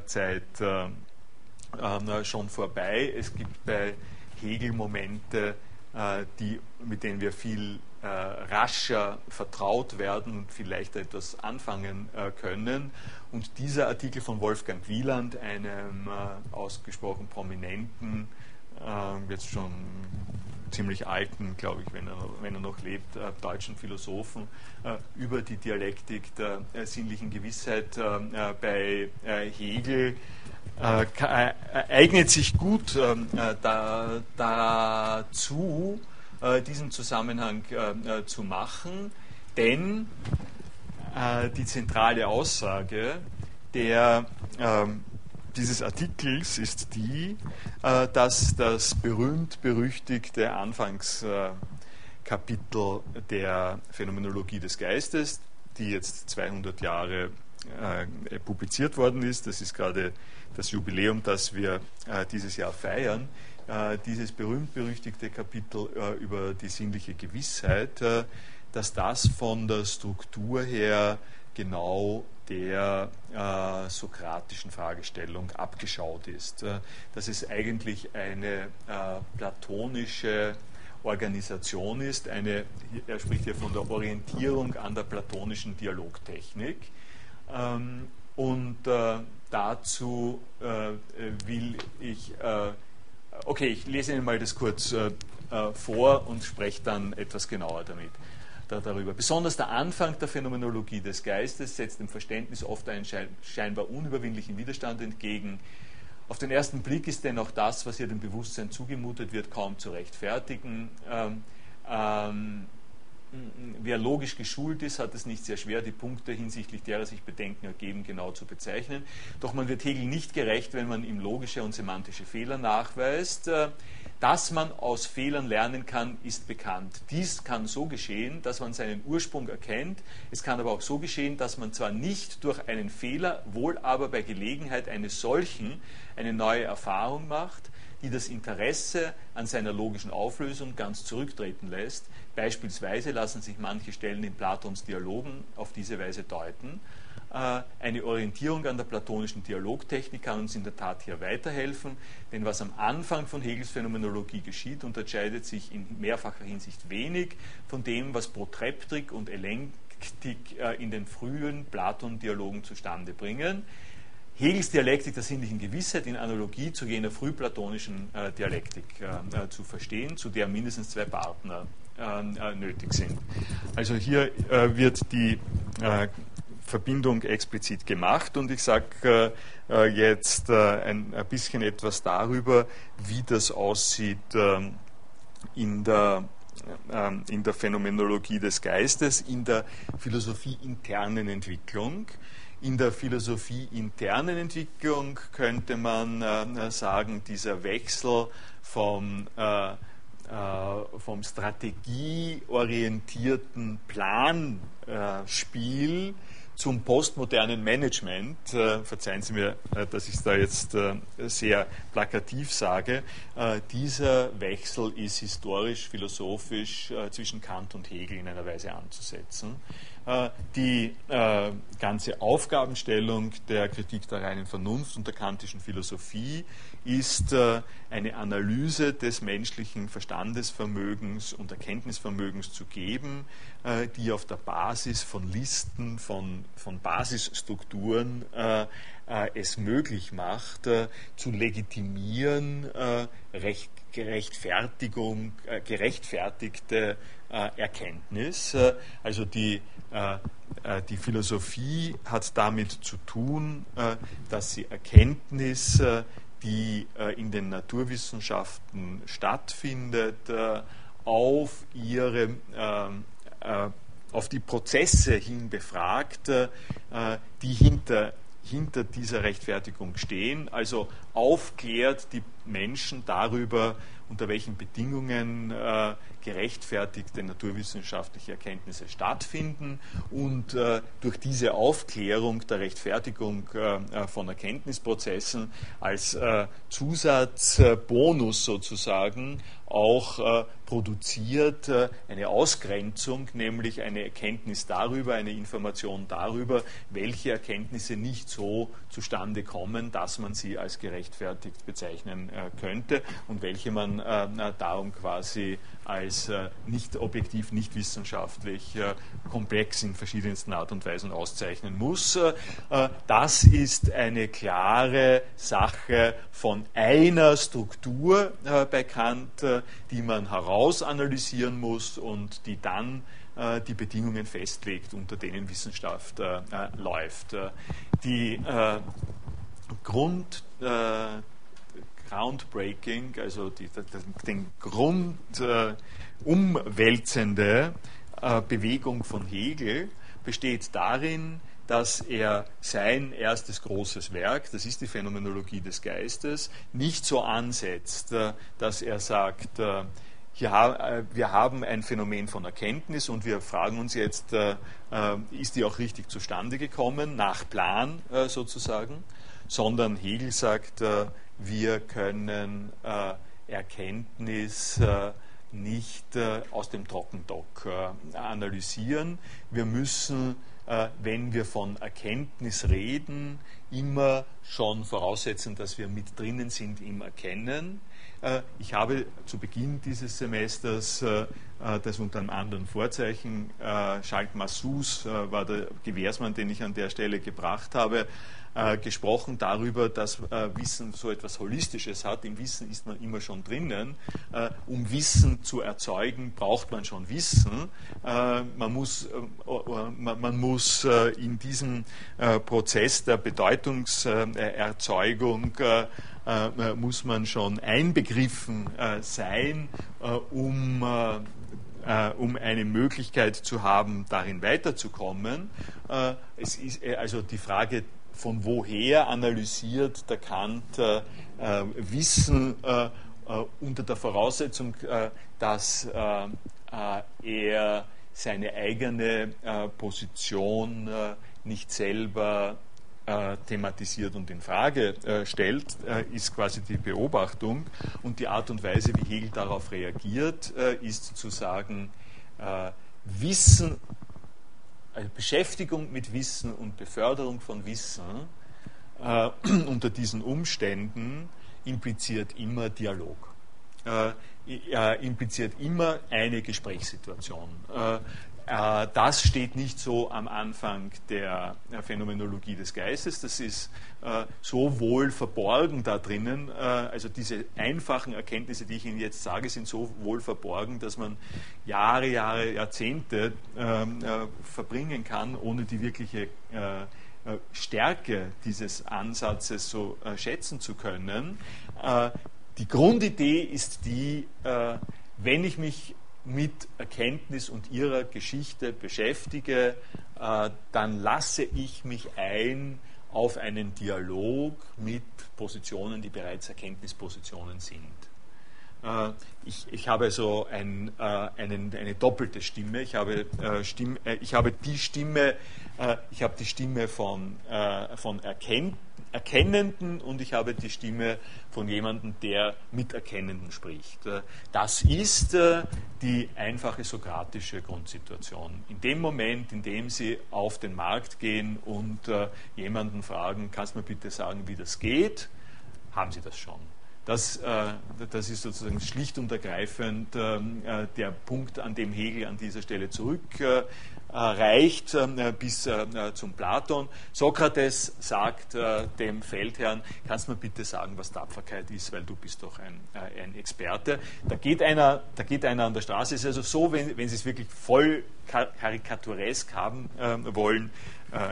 Zeit äh, schon vorbei. Es gibt bei Hegel Momente, äh, die, mit denen wir viel äh, rascher vertraut werden und vielleicht etwas anfangen äh, können. Und dieser Artikel von Wolfgang Wieland, einem äh, ausgesprochen prominenten, äh, jetzt schon ziemlich alten, glaube ich, wenn er, wenn er noch lebt, äh, deutschen Philosophen äh, über die Dialektik der sinnlichen Gewissheit bei Hegel eignet sich gut ähm, da, dazu, äh, diesen Zusammenhang äh, äh, zu machen, denn die zentrale Aussage der, ähm, dieses Artikels ist die, dass das berühmt-berüchtigte Anfangskapitel der Phänomenologie des Geistes, die jetzt 200 Jahre publiziert worden ist, das ist gerade das Jubiläum, das wir dieses Jahr feiern, äh, dieses berühmt-berüchtigte Kapitel äh, über die sinnliche Gewissheit, äh, dass das von der Struktur her genau der äh, sokratischen Fragestellung abgeschaut ist. Äh, dass es eigentlich eine äh, platonische Organisation ist, eine, er spricht hier von der Orientierung an der platonischen Dialogtechnik. Ähm, und dazu will ich Okay, ich lese Ihnen mal das kurz äh, äh, vor und spreche dann etwas genauer damit da, darüber. Besonders der Anfang der Phänomenologie des Geistes setzt dem Verständnis oft einen scheinbar unüberwindlichen Widerstand entgegen. Auf den ersten Blick ist dennoch das, was hier dem Bewusstsein zugemutet wird, kaum zu rechtfertigen. Ähm, ähm, wer logisch geschult ist, hat es nicht sehr schwer, die Punkte hinsichtlich derer sich Bedenken ergeben, genau zu bezeichnen. Doch man wird Hegel nicht gerecht, wenn man ihm logische und semantische Fehler nachweist. Dass man aus Fehlern lernen kann, ist bekannt. Dies kann so geschehen, dass man seinen Ursprung erkennt. Es kann aber auch so geschehen, dass man zwar nicht durch einen Fehler, wohl aber bei Gelegenheit eines solchen eine neue Erfahrung macht, die das Interesse an seiner logischen Auflösung ganz zurücktreten lässt. Beispielsweise lassen sich manche Stellen in Platons Dialogen auf diese Weise deuten. Äh, eine Orientierung an der platonischen Dialogtechnik kann uns in der Tat hier weiterhelfen, denn was am Anfang von Hegels Phänomenologie geschieht, unterscheidet sich in mehrfacher Hinsicht wenig von dem, was Protreptik und Elenktik äh, in den frühen Platon-Dialogen zustande bringen. Hegels Dialektik der sinnlichen Gewissheit in Analogie zu jener frühplatonischen äh, Dialektik zu verstehen, zu der mindestens zwei Partner äh, nötig sind. Also hier wird die Verbindung explizit gemacht und ich sage jetzt ein, ein, bisschen etwas darüber, wie das aussieht ähm, in der ähm, in der Phänomenologie des Geistes, in der Philosophie internen Entwicklung. In der Philosophie internen Entwicklung könnte man äh, sagen, dieser Wechsel vom, äh, äh, vom strategieorientierten Planspiel zum postmodernen Management, äh, verzeihen Sie mir, äh, dass ich es da jetzt äh, sehr plakativ sage, dieser Wechsel ist historisch, philosophisch zwischen Kant und Hegel in einer Weise anzusetzen. Äh, die ganze Aufgabenstellung der Kritik der reinen Vernunft und der kantischen Philosophie ist eine Analyse des menschlichen Verstandesvermögens und Erkenntnisvermögens zu geben, äh, die auf der Basis von Listen, von, von Basisstrukturen äh, äh, es möglich macht, zu legitimieren, recht, Gerechtfertigung, gerechtfertigte Erkenntnis. Also die, die Philosophie hat damit zu tun, dass sie Erkenntnis, die in den Naturwissenschaften stattfindet, auf ihre äh, auf die Prozesse hin befragt, äh, die hinter, hinter dieser Rechtfertigung stehen, also aufklärt die Menschen darüber, unter welchen Bedingungen äh, gerechtfertigte naturwissenschaftliche Erkenntnisse stattfinden und äh, durch diese Aufklärung der Rechtfertigung äh, äh von Erkenntnisprozessen als äh, Zusatzbonus sozusagen auch äh, produziert äh, eine Ausgrenzung, nämlich eine Erkenntnis darüber, eine Information darüber, welche Erkenntnisse nicht so zustande kommen, dass man sie als gerechtfertigt bezeichnen äh, könnte und welche man darum quasi als nicht objektiv, nicht wissenschaftlich komplex in verschiedensten Art und Weisen auszeichnen muss. Das ist eine klare Sache von einer Struktur bei Kant, die man herausanalysieren muss und die dann äh, die Bedingungen festlegt, unter denen Wissenschaft äh, äh läuft. Äh, die äh, Grund Groundbreaking, also die, den Grund umwälzende Bewegung von Hegel besteht darin, dass er sein erstes großes Werk, das ist die Phänomenologie des Geistes, nicht so ansetzt, äh, dass er sagt, äh, hier, äh, wir haben ein Phänomen von Erkenntnis und wir fragen uns jetzt, ist die auch richtig zustande gekommen, nach Plan sozusagen, sondern Hegel sagt, wir können Erkenntnis nicht aus dem Trockendock analysieren. Wir müssen wenn wir von Erkenntnis reden, immer schon voraussetzen, dass wir mit drinnen sind im Erkennen. Äh, ich habe zu Beginn dieses Semesters äh, das unter einem anderen Vorzeichen, Schalk Massus war der Gewährsmann, den ich an der Stelle gebracht habe, äh, gesprochen darüber, dass äh, Wissen so etwas Holistisches hat. Im Wissen ist man immer schon drinnen. Äh, um Wissen zu erzeugen, braucht man schon Wissen. Äh, man muss, äh, man, man, muss in diesem Prozess der Bedeutungserzeugung muss man schon einbegriffen sein, um äh, um eine Möglichkeit zu haben, darin weiterzukommen. Äh, es ist also die Frage von woher analysiert der Kant äh, äh, Wissen äh, äh unter der Voraussetzung, äh, dass äh, er seine eigene Position nicht selber thematisiert und in Frage stellt, ist quasi die Beobachtung. Und die Art und Weise, wie Hegel darauf reagiert, ist zu sagen, Wissen also Beschäftigung mit Wissen und Beförderung von Wissen äh, unter diesen Umständen impliziert immer Dialog. impliziert immer eine Gesprächssituation. Äh, das steht nicht so am Anfang der Phänomenologie des Geistes. Das ist äh, so wohl verborgen da drinnen. Äh, also diese einfachen Erkenntnisse, die ich Ihnen jetzt sage, sind so wohl verborgen, dass man Jahre, Jahre, Jahrzehnte ähm, verbringen kann, ohne die wirkliche Stärke dieses Ansatzes so schätzen zu können. Die Grundidee ist die, wenn ich mich mit Erkenntnis und ihrer Geschichte beschäftige, äh, dann lasse ich mich ein auf einen Dialog mit Positionen, die bereits Erkenntnispositionen sind. Äh, ich, ich, habe so ein, äh, einen, eine doppelte Stimme. Ich habe, Stimme, ich habe die Stimme, ich habe die Stimme von, von Erkenntnis Erkennenden und ich habe die Stimme von jemandem, der mit Erkennenden spricht. Äh, das ist äh, die einfache sokratische Grundsituation. In dem Moment, in dem Sie auf den Markt gehen und äh, jemanden fragen, kannst du mir bitte sagen, wie das geht, haben Sie das schon. Das, das ist sozusagen schlicht und ergreifend ähm, der Punkt, an dem Hegel an dieser Stelle zurück äh, reicht äh, bis äh, zum Platon. Sokrates sagt dem Feldherrn, kannst du mir bitte sagen, was Tapferkeit ist, weil du bist doch ein, ein Experte. Da geht, einer, da geht einer an der Straße. Es ist also so, wenn, wenn Sie es wirklich voll karikaturesk haben wollen, äh,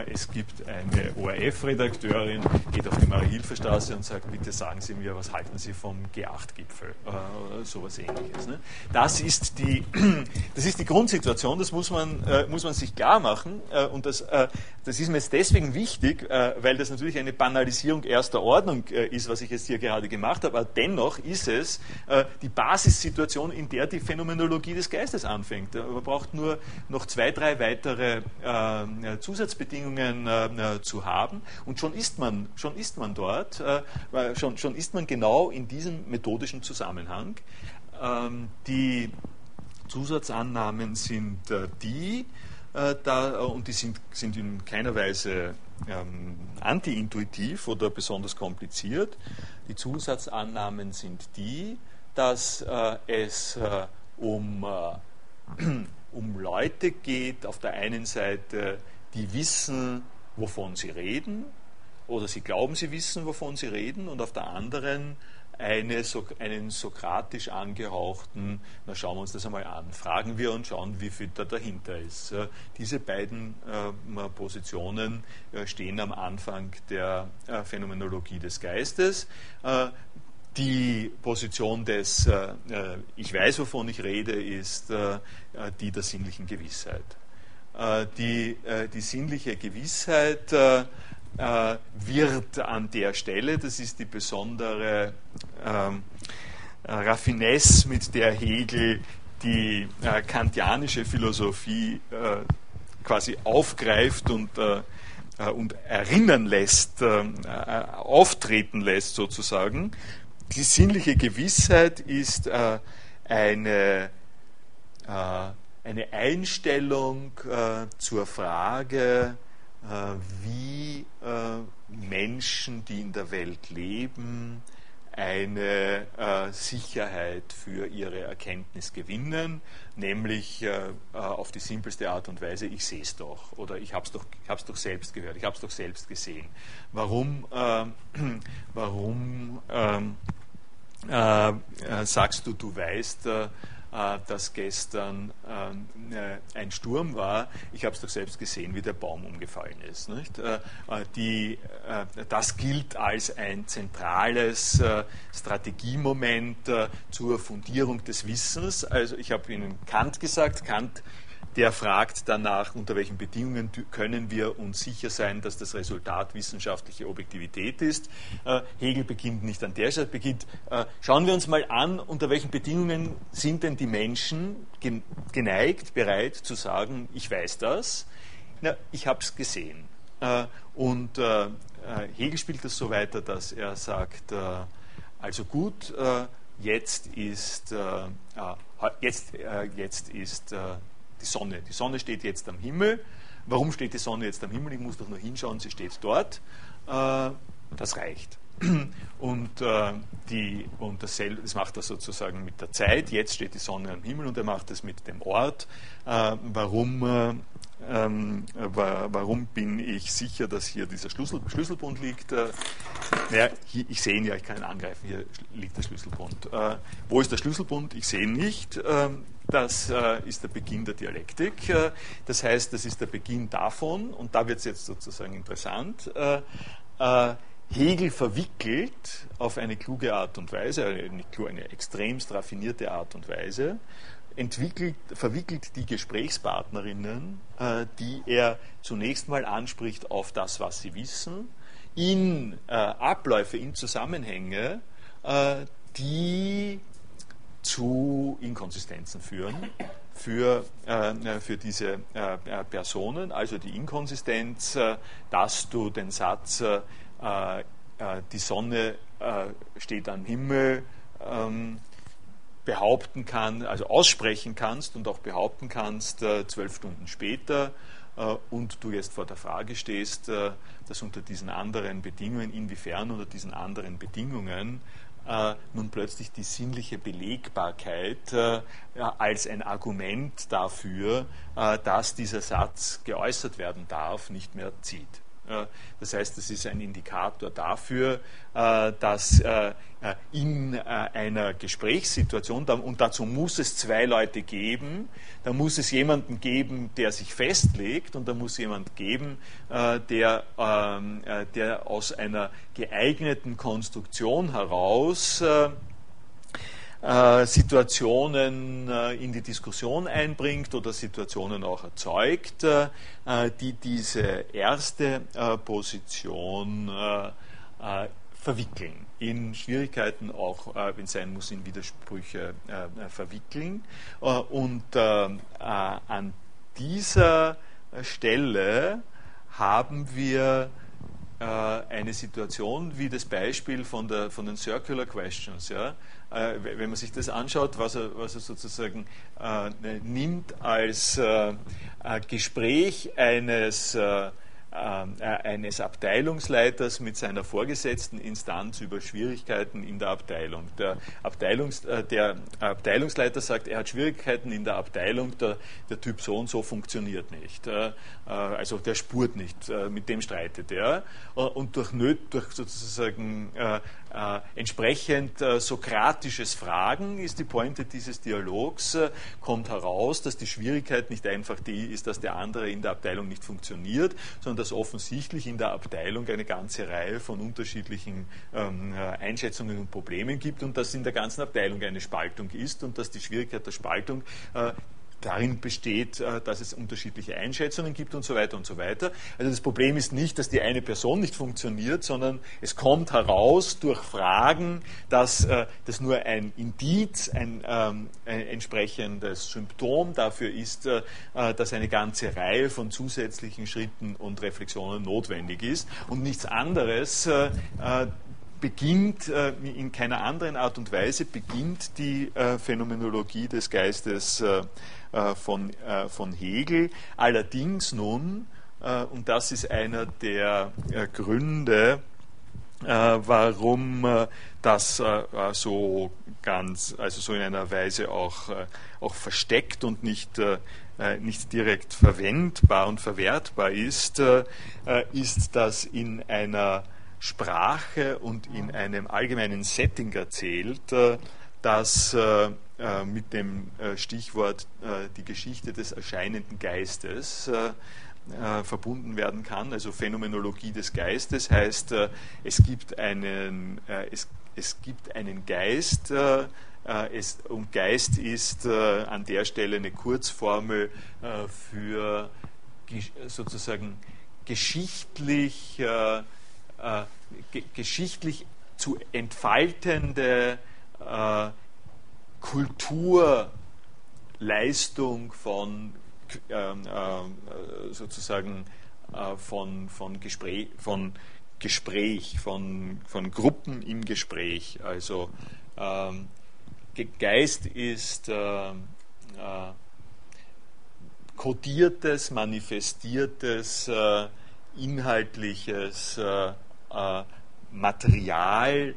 es gibt eine ORF-Redakteurin, geht auf die Marie-Hilfe-Straße und sagt, bitte sagen Sie mir, was halten Sie vom G8-Gipfel äh, oder sowas ähnliches. Ne? Das, ist die, das ist die Grundsituation, das muss man, äh, muss man sich klar machen und das, das ist mir jetzt deswegen wichtig, weil das natürlich eine Banalisierung erster Ordnung ist, was ich jetzt hier gerade gemacht habe, aber dennoch ist es die Basissituation, in der die Phänomenologie des Geistes anfängt. Man braucht nur noch zwei, drei weitere Zusatzbedingungen Rahmenbedingungen äh, zu haben. Und schon ist man, schon ist man dort, äh, schon, schon ist man genau in diesem methodischen Zusammenhang. Ähm, die Zusatzannahmen sind äh, die, äh, da, und die sind, sind in keiner Weise ähm, anti-intuitiv oder besonders kompliziert. Die Zusatzannahmen sind die, dass äh, es äh, um, um Leute geht, auf der einen Seite, die wissen, wovon sie reden, oder sie glauben, sie wissen, wovon sie reden, und auf der anderen eine, einen sokratisch angehauchten, na schauen wir uns das einmal an, fragen wir und schauen, wie viel da dahinter ist. Diese beiden äh, Positionen äh, stehen am Anfang der äh, Phänomenologie des Geistes. Die Position des Ich weiß, wovon ich rede, ist die der sinnlichen Gewissheit. Äh, die, äh, die sinnliche Gewissheit äh, wird an der Stelle, das ist die besondere ähm, Raffinesse, mit der Hegel die kantianische Philosophie quasi aufgreift und, und erinnern lässt, auftreten lässt sozusagen. Die sinnliche Gewissheit ist eine eine Einstellung äh, zur Frage, äh, wie äh, Menschen, die in der Welt leben, eine äh, Sicherheit für ihre Erkenntnis gewinnen, nämlich äh, auf die simpelste Art und Weise, ich sehe es doch oder ich habe es doch, doch selbst gehört, ich habe es doch selbst gesehen. Warum, warum ähm, sagst du, du weißt, dass gestern ähm, äh, ein Sturm war. Ich habe es doch selbst gesehen, wie der Baum umgefallen ist. Äh, die, das gilt als ein zentrales Strategiemoment zur Fundierung des Wissens. Also ich habe Ihnen Kant gesagt, Kant der fragt danach, unter welchen Bedingungen können wir uns sicher sein, dass das Resultat wissenschaftliche Objektivität ist. Äh, Hegel beginnt nicht an der Stelle, beginnt, äh, schauen wir uns mal an, unter welchen Bedingungen sind denn die Menschen geneigt, bereit zu sagen, ich weiß das, Na, ich habe es gesehen. Äh, und Hegel spielt das so weiter, dass er sagt, also gut, jetzt ist, jetzt, jetzt ist die Sonne. Die Sonne steht jetzt am Himmel. Warum steht die Sonne jetzt am Himmel? Ich muss doch nur hinschauen, sie steht dort. Äh, das reicht. und, äh, die, und dasselbe, das macht er sozusagen mit der Zeit. Jetzt steht die Sonne am Himmel und er macht das mit dem Ort. Äh, warum, äh, ähm, warum bin ich sicher, dass hier dieser Schlüssel, Schlüsselbund liegt? Naja, ich sehe ihn ja, ich kann ihn angreifen. Hier liegt der Schlüsselbund. Wo ist der Schlüsselbund? Ich sehe ihn nicht. Ähm, das äh, ist der Beginn der Dialektik. das heißt, das ist der Beginn davon, und da wird es jetzt sozusagen interessant. Hegel verwickelt auf eine kluge Art und Weise, eine, eine extremst raffinierte Art und Weise, entwickelt, verwickelt die Gesprächspartnerinnen, äh, die er zunächst mal anspricht auf das, was sie wissen, in äh, Abläufe, in Zusammenhänge, äh, die zu Inkonsistenzen führen für, äh, für diese äh, Personen. Also die Inkonsistenz, äh, dass du den Satz äh, äh, die Sonne äh, steht am Himmel, ähm, behaupten kann, also aussprechen kannst und auch behaupten kannst, zwölf Stunden später und du jetzt vor der Frage stehst, dass unter diesen anderen Bedingungen, inwiefern unter diesen anderen Bedingungen nun plötzlich die sinnliche Belegbarkeit als ein Argument dafür, dass dieser Satz geäußert werden darf, nicht mehr zieht. Das heißt, es ist ein Indikator dafür, äh, dass äh, in äh, einer Gesprächssituation, und dazu muss es zwei Leute geben, da muss es jemanden geben, der sich festlegt, und da muss jemand geben, der, ähm, der aus einer geeigneten Konstruktion heraus äh, Situationen äh, in die Diskussion einbringt oder Situationen auch erzeugt, äh, die diese erste Position verwickeln, in Schwierigkeiten auch, wenn es sein muss, in Widersprüche verwickeln. und an dieser Stelle haben wir eine Situation wie das Beispiel von, der, von den Circular Questions. Ja? Äh, wenn man sich das anschaut, was er, was er sozusagen äh, nimmt als äh, Gespräch eines eines Abteilungsleiters mit seiner vorgesetzten Instanz über Schwierigkeiten in der Abteilung. Der, Abteilungs, der Abteilungsleiter sagt, er hat Schwierigkeiten in der Abteilung, der, der Typ so und so funktioniert nicht. Also der spurt nicht, mit dem streitet er. Und durch, Nöt, durch sozusagen äh, entsprechend äh, sokratisches Fragen ist die Pointe dieses Dialogs, äh, kommt heraus, dass die Schwierigkeit nicht einfach die ist, dass der andere in der Abteilung nicht funktioniert, sondern dass offensichtlich in der Abteilung eine ganze Reihe von unterschiedlichen ähm, äh, Einschätzungen und Problemen gibt und dass in der ganzen Abteilung eine Spaltung ist und dass die Schwierigkeit der Spaltung äh, darin besteht, äh, dass es unterschiedliche Einschätzungen gibt und so weiter und so weiter. Also das Problem ist nicht, dass die eine Person nicht funktioniert, sondern es kommt heraus durch Fragen, dass äh, das nur ein Indiz, ein, ähm, ein entsprechendes Symptom dafür ist, äh, dass eine ganze Reihe von zusätzlichen Schritten und Reflexionen notwendig ist und nichts anderes beginnt in keiner anderen Art und Weise beginnt die Phänomenologie des Geistes äh, von, äh, von Hegel. Allerdings nun, äh, und das ist einer der Gründe, warum das so ganz, also so in einer Weise auch, auch versteckt und nicht, nicht direkt verwendbar und verwertbar ist, ist, dass in einer Sprache und in einem allgemeinen Setting erzählt, das äh, mit dem äh, Stichwort äh, die Geschichte des erscheinenden Geistes verbunden werden kann. Also Phänomenologie des Geistes heißt, es gibt einen, es, es gibt einen Geist, es, und Geist ist an der Stelle eine Kurzformel für sozusagen geschichtlich, geschichtlich zu entfaltende Kulturleistung von ähm, äh, sozusagen äh, von, von, Gespräch, von Gespräch, von, von Gruppen im Gespräch. Also ähm, Geist ist äh, äh, kodiertes, manifestiertes, äh, inhaltliches, äh, Material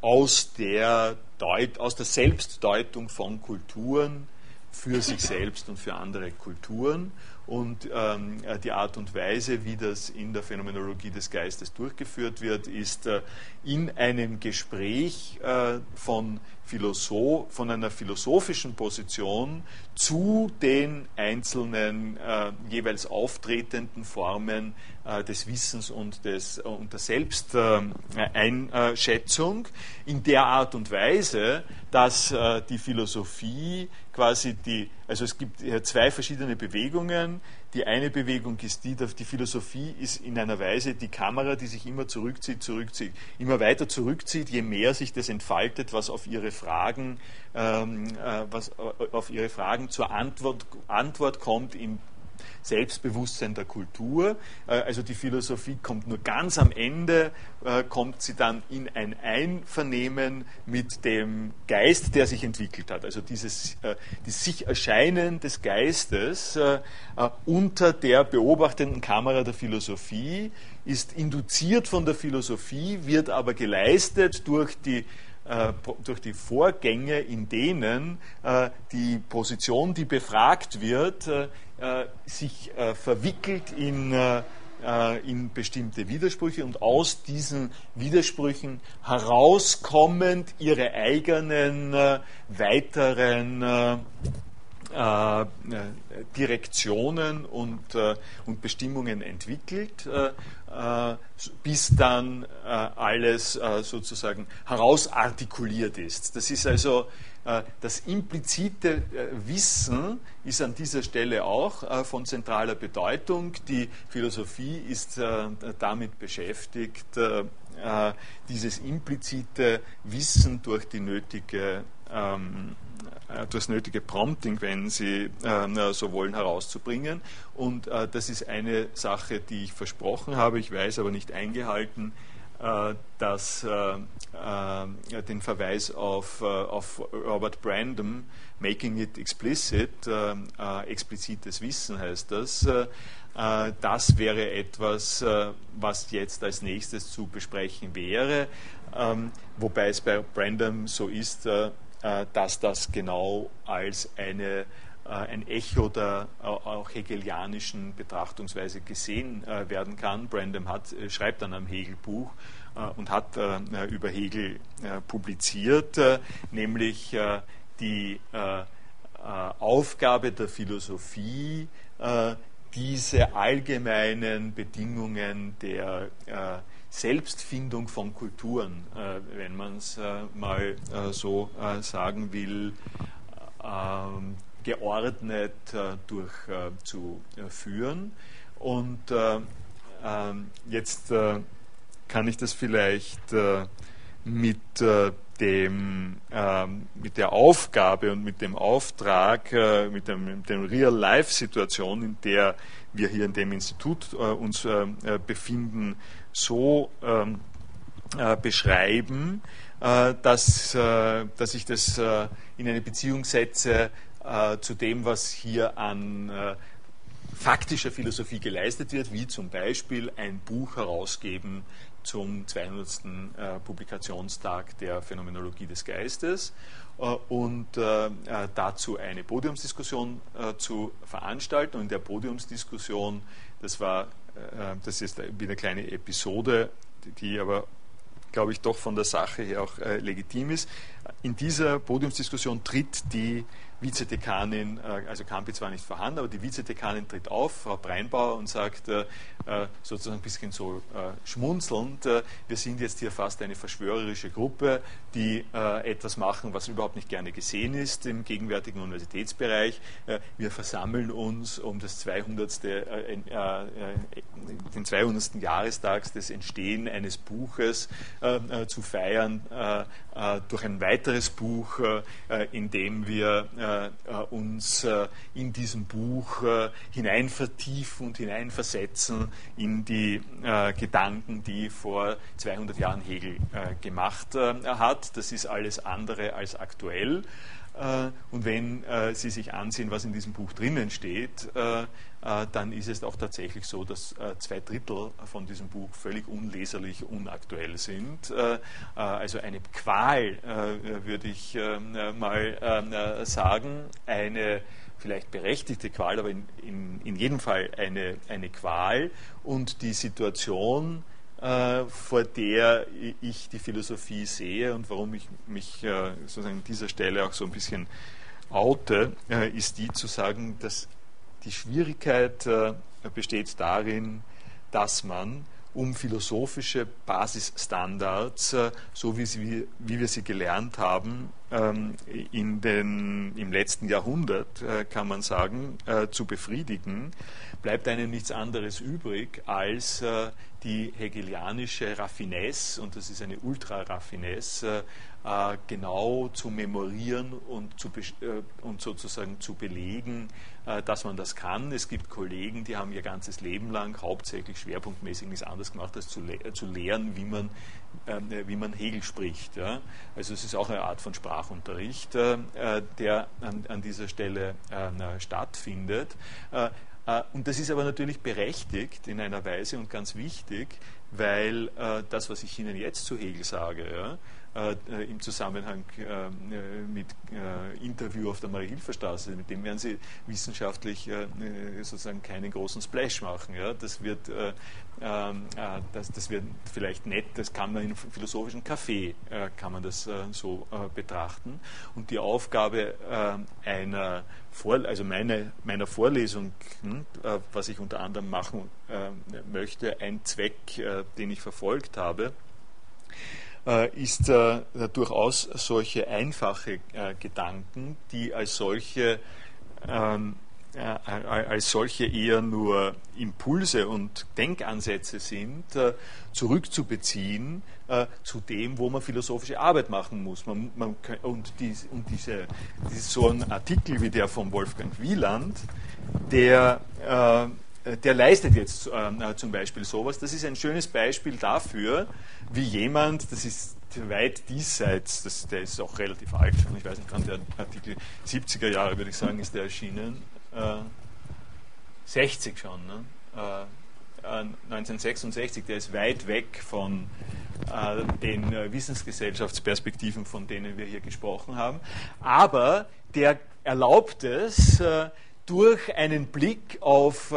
aus der, Deut aus der Selbstdeutung von Kulturen für sich selbst und für andere Kulturen und ähm, die Art und Weise, wie das in der Phänomenologie des Geistes durchgeführt wird, ist äh, in einem Gespräch äh, von, Philosoph von einer philosophischen Position zu den einzelnen äh, jeweils auftretenden Formen äh, des Wissens und, des, und der Selbsteinschätzung in der Art und Weise, dass äh, die Philosophie quasi die, also es gibt zwei verschiedene Bewegungen. Die eine Bewegung ist die, die Philosophie ist in einer Weise die Kamera, die sich immer zurückzieht, zurückzieht, immer weiter zurückzieht, je mehr sich das entfaltet, was auf ihre Fragen, ähm, äh, was auf ihre Fragen zur Antwort, Antwort kommt im Selbstbewusstsein der Kultur. Äh, also die Philosophie kommt nur ganz am Ende, äh, kommt sie dann in ein Einvernehmen mit dem Geist, der sich entwickelt hat. Also dieses äh, das sich Erscheinen des Geistes unter der beobachtenden Kamera der Philosophie ist induziert von der Philosophie, wird aber geleistet durch die durch die Vorgänge, in denen die Position, die befragt wird, sich äh, verwickelt in, äh, in bestimmte Widersprüche und aus diesen Widersprüchen herauskommend ihre eigenen weiteren Direktionen und, und Bestimmungen entwickelt, bis dann alles sozusagen herausartikuliert ist. Das ist also äh, das implizite äh, Wissen ist an dieser Stelle auch äh, von zentraler Bedeutung. Die Philosophie ist damit beschäftigt, dieses implizite Wissen durch die nötige ähm, das nötige Prompting, wenn Sie so wollen, herauszubringen. Und das ist eine Sache, die ich versprochen habe, ich weiß aber nicht eingehalten, äh, dass äh, äh, den Verweis auf, auf Robert Brandom, Making It Explicit, explizites Wissen heißt das, das wäre etwas, was jetzt als nächstes zu besprechen wäre, ähm, wobei es bei Brandom so ist, dass das genau als eine äh, ein Echo der äh, auch hegelianischen Betrachtungsweise gesehen äh, werden kann. Brandon hat, schreibt dann am Hegel-Buch und hat über Hegel publiziert, nämlich die Aufgabe der Philosophie, diese allgemeinen Bedingungen der Selbstfindung von Kulturen, wenn man es mal so sagen will, ähm, geordnet äh, durchzuführen. Äh, Und äh, ähm, jetzt kann ich das vielleicht mit dem, ähm, mit der Aufgabe und mit dem Auftrag, äh, mit, dem, mit der Real-Life-Situation, in der wir hier in dem Institut äh, uns äh, befinden, so ähm, beschreiben, dass, dass ich das in eine Beziehung setze äh, zu dem, was hier an äh, faktischer Philosophie geleistet wird, wie zum Beispiel ein Buch herausgeben zum 200. Äh, Publikationstag der Phänomenologie des Geistes äh, und äh, äh, dazu eine Podiumsdiskussion zu veranstalten. Und in der Podiumsdiskussion, das war, das ist wieder eine kleine Episode, die aber glaube ich, doch von der Sache her auch äh, legitim ist. In dieser Podiumsdiskussion tritt die Vizedekanin, äh, also Campi zwar nicht vorhanden, aber die Vizedekanin tritt auf, Frau Breinbauer, und sagt äh, äh sozusagen ein bisschen so schmunzelnd, wir sind jetzt hier fast eine verschwörerische Gruppe, die etwas machen, was überhaupt nicht gerne gesehen ist im gegenwärtigen Universitätsbereich. wir versammeln uns um das 200. den 200. Jahrestags des Entstehen eines Buches zu feiern durch ein weiteres Buch, in dem wir uns äh, in diesem Buch äh, hinein vertiefen und hineinversetzen in die Gedanken, die vor 200 Jahren Hegel gemacht hat. Das ist alles andere als aktuell. Und wenn Sie sich ansehen, was in diesem Buch drinnen steht, dann ist es auch tatsächlich so, dass zwei Drittel von diesem Buch völlig unleserlich, unaktuell sind. Also eine Qual, würde ich mal sagen, eine vielleicht berechtigte Qual, aber in, in, in jedem Fall eine, eine Qual. Und die Situation, äh, vor der ich die Philosophie sehe und warum ich mich äh, sozusagen an dieser Stelle auch so ein bisschen oute, äh, ist die zu sagen, dass die Schwierigkeit äh, besteht darin, dass man um philosophische Basisstandards, äh, so wie, sie, wie wir sie gelernt haben, ähm, in den, im letzten Jahrhundert, äh, kann man sagen, äh, zu befriedigen, bleibt einem nichts anderes übrig, als die hegelianische Raffinesse, und das ist eine Ultra-Raffinesse, genau zu memorieren und, zu, und sozusagen zu belegen, äh, dass man das kann. Es gibt Kollegen, die haben ihr ganzes Leben lang hauptsächlich schwerpunktmäßig nichts anderes gemacht, als zu, le zu lehren, wie man, äh, wie man Hegel spricht. Ja. Also es ist auch eine Art von Sprachunterricht, äh, der an, an, dieser Stelle äh, stattfindet. Äh, äh, und das ist aber natürlich berechtigt in einer Weise und ganz wichtig, weil das, was ich Ihnen jetzt zu Hegel sage, ja, äh, im Zusammenhang äh, mit äh, Interview auf der Marie-Hilfer-Straße. Mit dem werden Sie wissenschaftlich sozusagen keinen großen Splash machen. Ja? Das, wird, ähm, das, das wird vielleicht nett, das kann man in einem philosophischen Café kann man das so betrachten. Und die Aufgabe einer vor, also meine, meiner Vorlesung, hm, was ich unter anderem machen möchte, ein Zweck, den ich verfolgt habe, äh, ist äh, durchaus solche einfache äh, Gedanken, die als solche ähm, als solche eher nur Impulse und Denkansätze sind, zurückzubeziehen zu dem, wo man philosophische Arbeit machen muss. Man, man, und, dies, und diese, so ein Artikel wie der von Wolfgang Wieland, der äh, der leistet jetzt äh, zum Beispiel sowas. Das ist ein schönes Beispiel dafür, wie jemand, das ist weit diesseits, das, der ist auch relativ alt, ich weiß nicht, wann der Artikel 70er Jahre, würde ich sagen, ist der erschienen. Äh, 60 schon, ne? äh, 1966, äh, der ist weit weg von äh, den äh, Wissensgesellschaftsperspektiven, von denen wir hier gesprochen haben. Aber der erlaubt es, durch einen Blick auf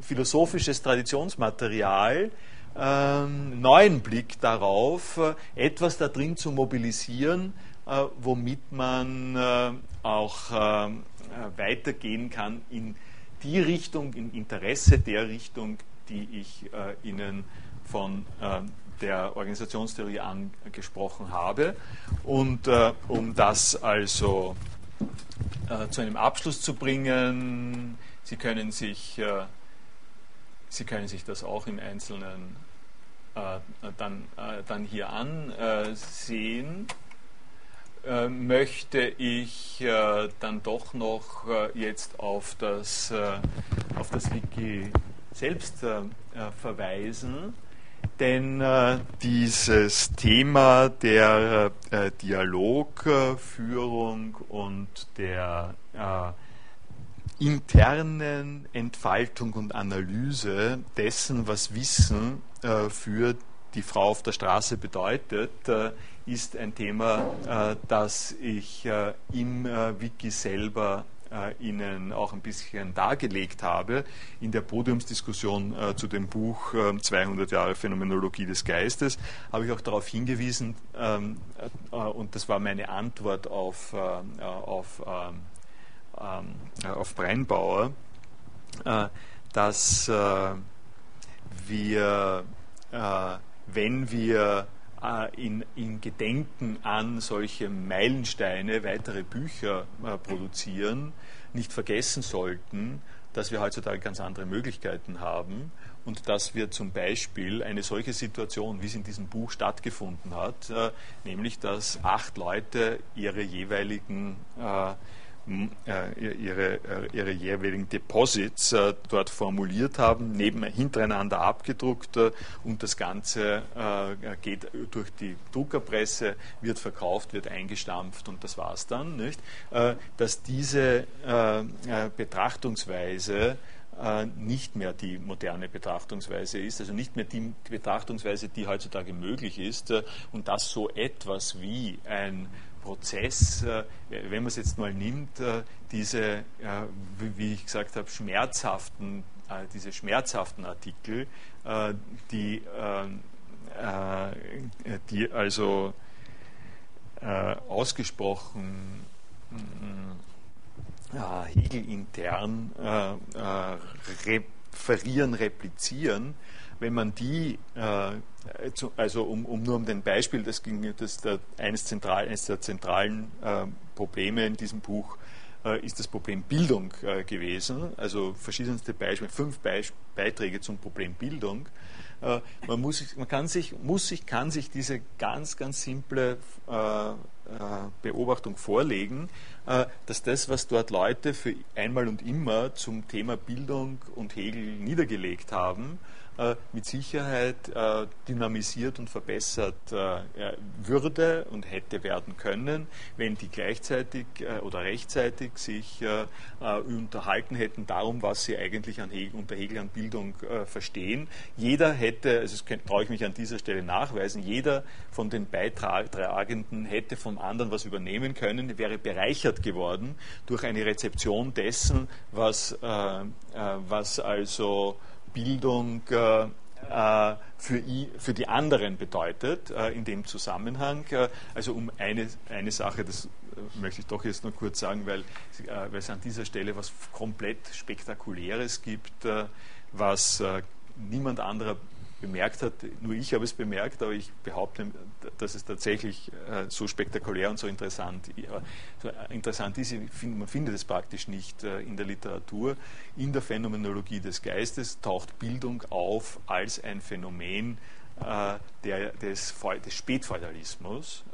philosophisches Traditionsmaterial, ähm, neuen Blick darauf, äh, etwas da drin zu mobilisieren, äh, womit man äh, auch äh, weitergehen kann in die Richtung, im Interesse der Richtung, die ich äh, Ihnen von äh, der Organisationstheorie angesprochen habe. Und um das also zu einem Abschluss zu bringen, Sie können sich Sie können sich das auch im Einzelnen äh, dann, äh, dann hier ansehen. Äh, möchte ich äh, dann doch noch äh, jetzt auf das, äh, auf das Wiki selbst verweisen, denn dieses Thema der Dialogführung und der internen Entfaltung und Analyse dessen, was Wissen äh, für die Frau auf der Straße bedeutet, äh, ist ein Thema, äh, das ich äh, im äh, Wiki selber äh, Ihnen auch ein bisschen dargelegt habe in der Podiumsdiskussion zu dem Buch 200 Jahre Phänomenologie des Geistes, habe ich auch darauf hingewiesen, ähm, und das war meine Antwort auf, auf ähm, ähm, auf Brennbauer, äh, dass äh, wir, äh, wenn wir in, in, Gedenken an solche Meilensteine weitere Bücher produzieren, nicht vergessen sollten, dass wir heutzutage ganz andere Möglichkeiten haben und dass wir zum Beispiel eine solche Situation, wie es in diesem Buch stattgefunden hat, nämlich dass acht Leute ihre jeweiligen ihre, ihre jeweiligen Deposits dort formuliert haben, neben, hintereinander abgedruckt und das Ganze geht durch die Druckerpresse, wird verkauft, wird eingestampft und das war es dann. Nicht? Dass diese Betrachtungsweise äh, nicht mehr die moderne Betrachtungsweise ist, also nicht mehr die Betrachtungsweise, die heutzutage möglich ist äh, und dass so etwas wie ein Prozess, äh, wenn man es jetzt mal nimmt, diese, wie ich gesagt habe, schmerzhaften, diese schmerzhaften Artikel, die, die also ausgesprochen Hegel intern äh, äh, referieren, replizieren, wenn man die, äh, also um, um, nur um den Beispiel, das ging, das der, eines, zentral, eines der zentralen äh, Probleme in diesem Buch äh, ist das Problem Bildung äh, gewesen, also verschiedenste Beispiele, fünf Beisp Beiträge zum Problem Bildung. man muss, man kann sich, muss sich, kann sich diese ganz, ganz simple Beobachtung vorlegen, äh, dass das, was dort Leute für einmal und immer zum Thema Bildung und Hegel niedergelegt haben, äh, mit Sicherheit äh, dynamisiert und verbessert würde und hätte werden können, wenn die gleichzeitig oder rechtzeitig sich unterhalten hätten darum, was sie eigentlich an Hegel, unter Hegel an Bildung verstehen. Jeder hätte, also das traue ich mich an dieser Stelle nachweisen, jeder von den Beitragenden hätte vom anderen was übernehmen können, wäre bereichert geworden durch eine Rezeption dessen, was, was also Bildung äh, äh, für, für, die anderen bedeutet äh, in dem Zusammenhang. also um eine, eine Sache, das möchte ich doch jetzt nur kurz sagen, weil, weil es an dieser Stelle was komplett Spektakuläres gibt, was niemand anderer bemerkt hat. Nur ich habe es bemerkt, aber ich behaupte, dass es tatsächlich äh, so spektakulär und so interessant, interessant ist. man findet es praktisch nicht äh, in der Literatur. In der Phänomenologie des Geistes taucht Bildung auf als ein Phänomen äh, des, des Spätfeudalismus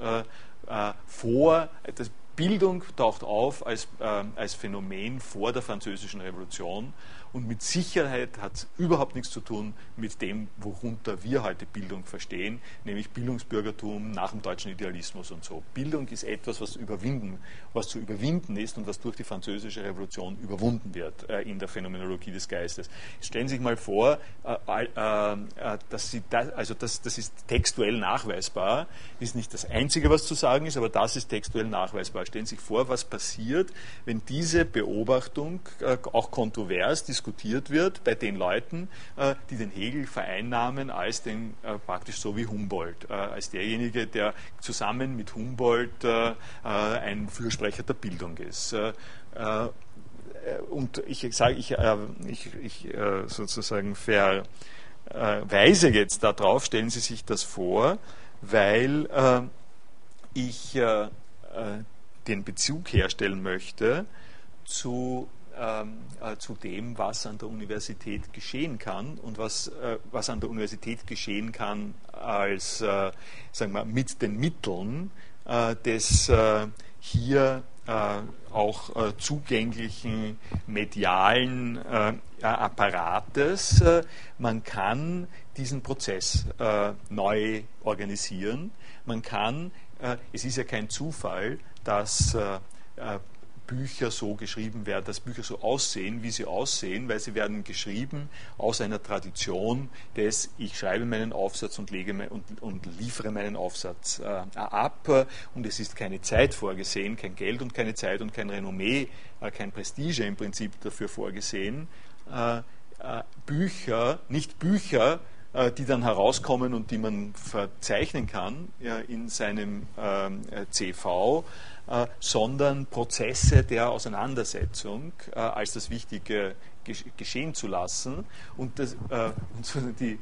vor. Das Bildung taucht auf als, als Phänomen vor der Französischen Revolution und mit Sicherheit hat es überhaupt nichts zu tun mit dem, worunter wir heute Bildung verstehen, nämlich Bildungsbürgertum nach dem deutschen Idealismus und so. Bildung ist etwas, was, überwinden, was zu überwinden ist und was durch die französische Revolution überwunden wird äh, in der Phänomenologie des Geistes. Stellen Sie sich mal vor, äh, äh, äh dass Sie da, also das, das ist textuell nachweisbar, ist nicht das Einzige, was zu sagen ist, aber das ist textuell nachweisbar. Stellen Sie sich vor, was passiert, wenn diese Beobachtung äh, auch kontrovers diskutiert diskutiert wird bei den Leuten, äh, die den Hegel vereinnahmen als den äh, praktisch so wie Humboldt, äh, als derjenige, der zusammen mit Humboldt ein Fürsprecher der Bildung ist. und ich sage, ich, ich, ich sozusagen verweise jetzt darauf, stellen Sie sich das vor, weil ich den Bezug herstellen möchte zu äh, zu dem, was an der Universität geschehen kann und was, äh, was an der Universität geschehen kann als, äh, sagen wir, mit den Mitteln äh, des äh, hier auch zugänglichen medialen Apparates. man kann diesen Prozess neu organisieren. Man kann, es ist ja kein Zufall, dass Bücher so geschrieben werden, dass Bücher so aussehen, wie sie aussehen, weil sie werden geschrieben aus einer Tradition des, ich schreibe meinen Aufsatz und, lege und, und liefere meinen Aufsatz äh, ab und es ist keine Zeit vorgesehen, kein Geld und keine Zeit und kein Renommee, äh, kein Prestige im Prinzip dafür vorgesehen. Äh, äh Bücher, nicht Bücher, äh, die dann herauskommen und die man verzeichnen kann ja, in seinem ähm, CV, äh, sondern Prozesse der Auseinandersetzung äh, als das Wichtige geschehen zu lassen. Und, das, äh, und die, äh,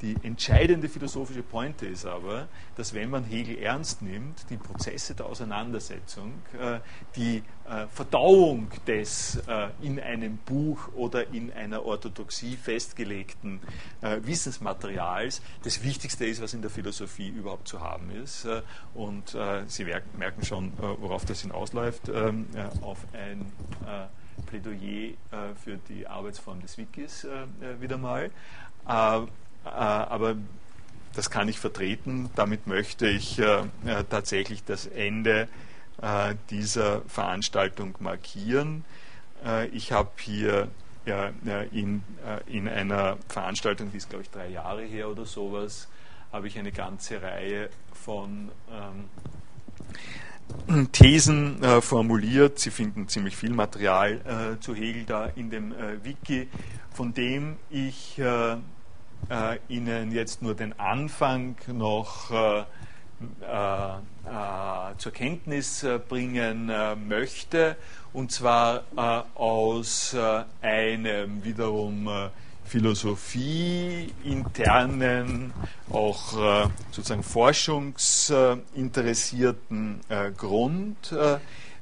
die entscheidende philosophische Pointe ist aber, dass wenn man Hegel ernst nimmt, die Prozesse der Auseinandersetzung, äh, die äh, Verdauung des äh, in einem Buch oder in einer Orthodoxie festgelegten äh, Wissensmaterials das Wichtigste ist, was in der Philosophie überhaupt zu haben ist. und Sie merken schon, worauf das hinausläuft, ähm, auf ein Plädoyer für die Arbeitsform des Wikis wieder mal. Aber das kann ich vertreten. Damit möchte ich tatsächlich das Ende dieser Veranstaltung markieren. ich habe hier in einer Veranstaltung, die ist glaube ich drei Jahre her oder sowas, habe ich eine ganze Reihe von ähm, Thesen äh, formuliert. Sie finden ziemlich viel Material äh, zu Hegel da in dem äh, Wiki, von dem ich äh, äh, Ihnen jetzt nur den Anfang noch äh, zur Kenntnis bringen möchte, und zwar aus einem wiederum Philosophie internen, auch äh, sozusagen forschungsinteressierten äh, Grund, äh,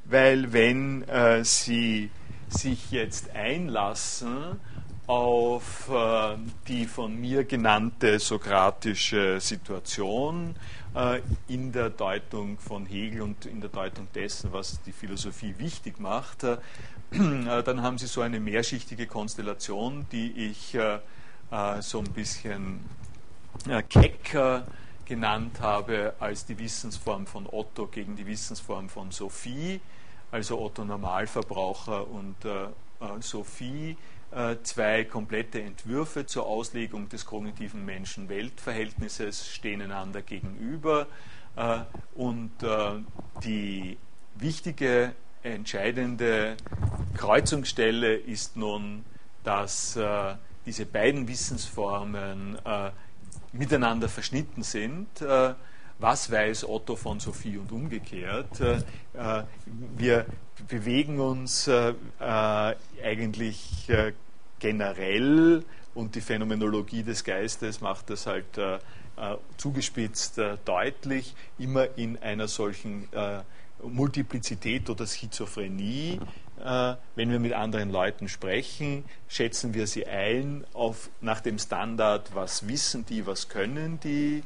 weil wenn äh, Sie sich jetzt einlassen auf äh, die von mir genannte sokratische Situation äh, in der Deutung von Hegel und in der Deutung dessen, was die Philosophie wichtig macht, dann haben Sie so eine mehrschichtige Konstellation, die ich äh, äh, so ein bisschen keck genannt habe als die Wissensform von Otto gegen die Wissensform von Sophie, also Otto Normalverbraucher und Sophie, zwei komplette Entwürfe zur Auslegung des kognitiven Menschen-Welt-Verhältnisses stehen einander gegenüber und die wichtige entscheidende Kreuzungsstelle ist nun, dass äh, diese beiden Wissensformen äh, miteinander verschnitten sind. Äh, was weiß Otto von Sophie und umgekehrt? Äh, äh, wir bewegen uns äh, eigentlich generell und die Phänomenologie des Geistes macht das halt zugespitzt deutlich, immer in einer solchen Multiplizität oder Schizophrenie. Äh, wenn wir mit anderen Leuten sprechen, schätzen wir sie ein auf, nach dem Standard, was wissen die, was können die.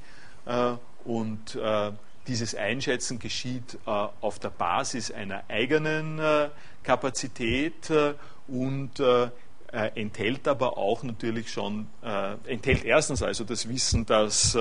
Äh, und äh, dieses Einschätzen geschieht auf der Basis einer eigenen Kapazität und enthält aber auch natürlich schon, enthält erstens also das Wissen, dass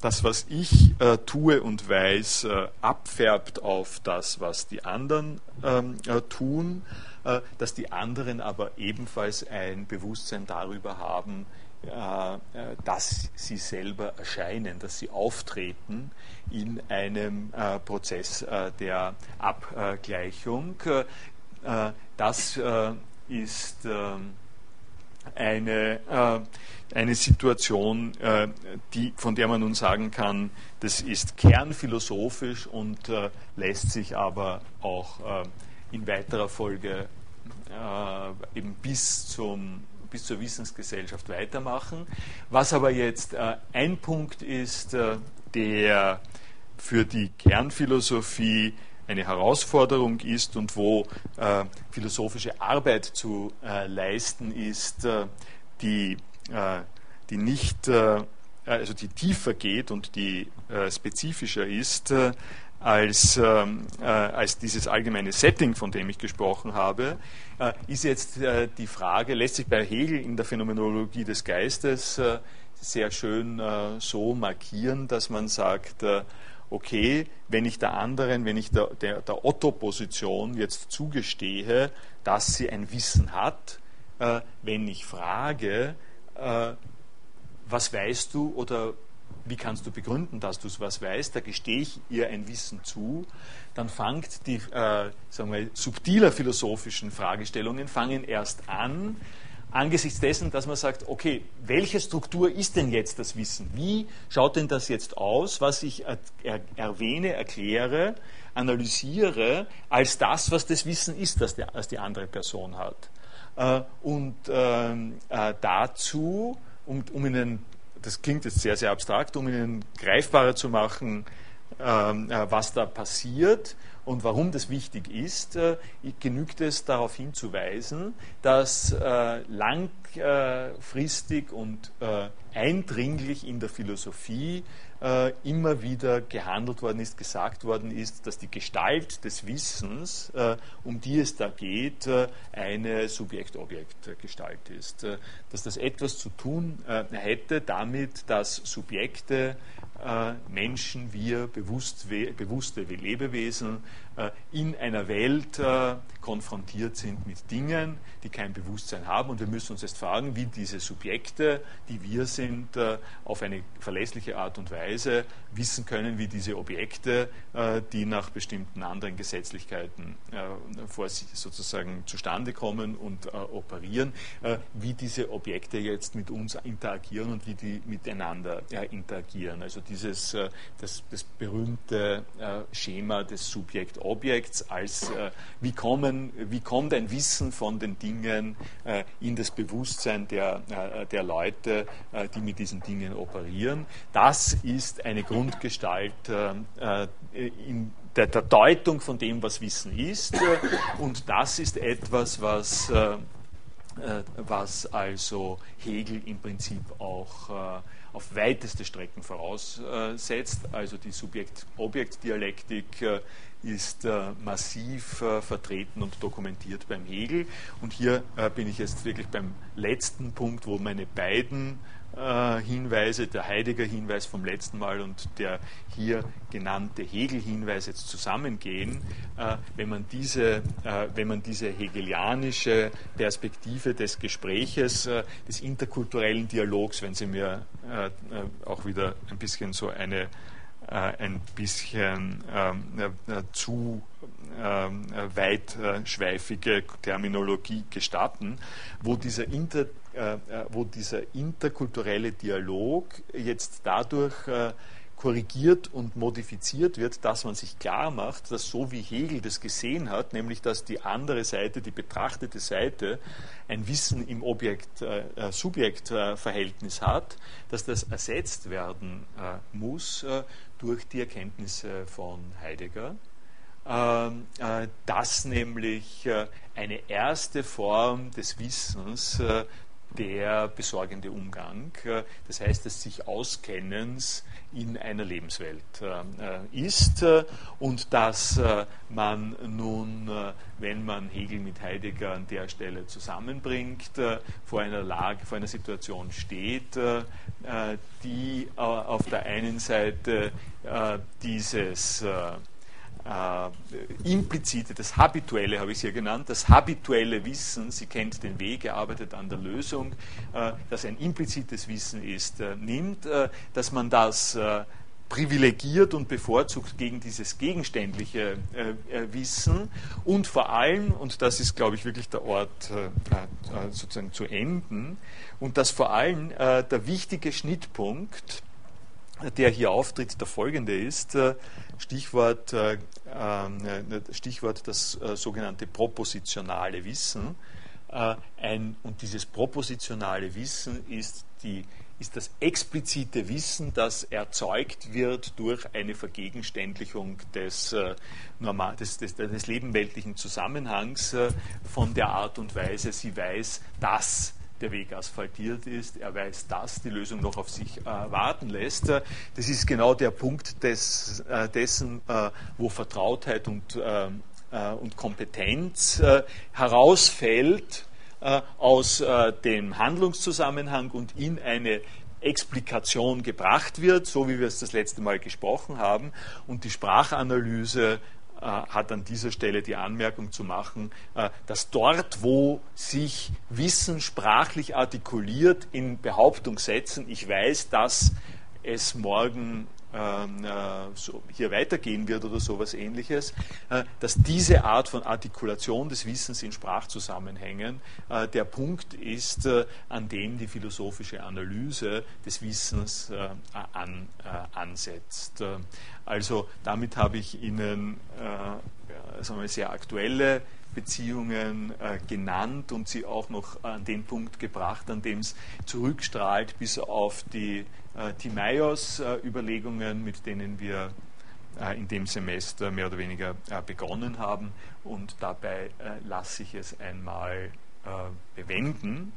das, was ich äh, tue und weiß, äh, abfärbt auf das, was die anderen ähm, äh, tun, äh, dass die anderen aber ebenfalls ein Bewusstsein darüber haben, äh, äh, dass sie selber erscheinen, dass sie auftreten in einem Prozess der Abgleichung. das ist eine eine Situation, äh, die, von der man nun sagen kann, das ist kernphilosophisch und äh, lässt sich aber auch äh, in weiterer Folge äh, eben bis, zum, bis zur Wissensgesellschaft weitermachen. Was aber jetzt äh, ein Punkt ist, äh, der für die Kernphilosophie eine Herausforderung ist und wo philosophische Arbeit zu leisten ist, die äh, die nicht, äh, also die tiefer geht und die äh, spezifischer ist als, ähm, als dieses allgemeine Setting, von dem ich gesprochen habe, ist jetzt die Frage, lässt sich bei Hegel in der Phänomenologie des Geistes sehr schön so markieren, dass man sagt, okay, wenn ich der anderen, wenn ich der, der, der Otto-Position jetzt zugestehe, dass sie ein Wissen hat, äh, wenn ich frage, äh, was weißt du oder wie kannst du begründen, dass du was weißt, da gestehe ich ihr ein Wissen zu, dann fangt die äh, sagen wir, subtiler philosophischen Fragestellungen fangen erst an, angesichts dessen, dass man sagt, okay, welche Struktur ist denn jetzt das Wissen? Wie schaut denn das jetzt aus, was ich er, er, erwähne, erkläre, analysiere, als das, was das Wissen ist, das, der, das die andere Person hat? Äh, und ähm, äh, dazu, um, um Ihnen, das klingt jetzt sehr, sehr abstrakt, um Ihnen greifbarer zu machen, ähm, äh, was da passiert und warum das wichtig ist, genügt es darauf hinzuweisen, dass langfristig und eindringlich in der Philosophie äh, immer wieder gehandelt worden ist, gesagt worden ist, dass die Gestalt des Wissens, äh, um die es da geht, äh, eine Subjekt-Objekt-Gestalt ist. Äh, dass das etwas zu tun äh, hätte damit, dass Subjekte äh, Menschen, wir bewusst, bewusste Lebewesen in einer Welt äh, konfrontiert sind mit Dingen, die kein Bewusstsein haben. Und wir müssen uns jetzt fragen, wie diese Subjekte, die wir sind, auf eine verlässliche Art und Weise wissen können, wie diese Objekte, die nach bestimmten anderen Gesetzlichkeiten sozusagen zustande kommen und operieren, wie diese Objekte jetzt mit uns interagieren und wie die miteinander interagieren. Also dieses äh, das, das berühmte äh, Schema des Subjekt-Objekts als äh, wie, kommen, wie kommt ein Wissen von den Dingen in das Bewusstsein der, der Leute, die mit diesen Dingen operieren. Das ist eine Grundgestalt in der, der Deutung von dem, was Wissen ist. Und das ist etwas, was was also Hegel im Prinzip auch auf weiteste Strecken voraussetzt. Also die Subjekt-Objekt-Dialektik äh, ist äh, massiv äh, vertreten und dokumentiert beim Hegel. Und hier bin ich jetzt wirklich beim letzten Punkt, wo meine beiden äh, Hinweise, der Heidegger-Hinweis vom letzten Mal und der hier genannte Hegel-Hinweis jetzt zusammengehen, äh, wenn, man diese, äh, wenn man diese hegelianische Perspektive des Gespräches, des interkulturellen Dialogs, wenn Sie mir auch wieder ein bisschen so eine ein bisschen ähm, zu ähm, weitschweifige Terminologie gestatten, wo dieser Inter äh, äh, wo dieser interkulturelle Dialog jetzt dadurch äh, korrigiert und modifiziert wird, dass man sich klar macht, dass so wie Hegel das gesehen hat, nämlich dass die andere Seite, die betrachtete Seite, ein Wissen im Objekt-Subjekt-Verhältnis hat, dass das ersetzt werden muss durch die Erkenntnisse von Heidegger. Ähm, dass nämlich eine erste Form des Wissens der besorgende Umgang, äh, das heißt des sich Auskennens in einer Lebenswelt äh, ist und dass äh, man nun, wenn man Hegel mit Heidegger an der Stelle zusammenbringt, vor einer Lage, vor einer Situation steht, die auf der einen Seite dieses äh, implizite, das habituelle habe ich es hier genannt, das habituelle Wissen, sie kennt den Weg, arbeitet an der Lösung, äh, das ein implizites Wissen ist, äh, nimmt, äh, dass man das äh, privilegiert und bevorzugt gegen dieses gegenständliche äh, Wissen und vor allem, und das ist, glaube ich, wirklich der Ort sozusagen zu enden, und dass vor allem der wichtige Schnittpunkt, der hier auftritt, der folgende ist, Stichwort, äh, äh, Stichwort das äh, sogenannte propositionale Wissen. Äh, ein, und dieses propositionale Wissen ist, die, ist das explizite Wissen, das erzeugt wird durch eine Vergegenständlichung des, äh, normal, des, des, des lebenweltlichen Zusammenhangs äh, von der Art und Weise, sie weiß, dass der Weg asphaltiert ist. Er weiß, dass die Lösung noch auf sich äh, warten lässt. Das ist genau der Punkt des, äh, dessen, äh, wo Vertrautheit und, äh, äh, und Kompetenz äh, herausfällt aus dem Handlungszusammenhang und in eine Explikation gebracht wird, so wie wir es das letzte Mal gesprochen haben. Und die Sprachanalyse äh, hat an dieser Stelle die Anmerkung zu machen, äh, dass dort, wo sich Wissen sprachlich artikuliert in Behauptungssätzen, ich weiß, dass es morgen ähm, äh, hier weitergehen wird oder sowas ähnliches, äh, dass diese Art von Artikulation des Wissens in Sprachzusammenhängen äh, der Punkt ist, an dem die philosophische Analyse des Wissens an, ansetzt. Also damit habe ich Ihnen sagen wir, sehr aktuelle Beziehungen äh, genannt und sie auch noch an den Punkt gebracht, an dem es zurückstrahlt bis auf die äh, Timaeus-Überlegungen, mit denen wir äh, in dem Semester mehr oder weniger äh, begonnen haben. Und dabei lasse ich es einmal bewenden.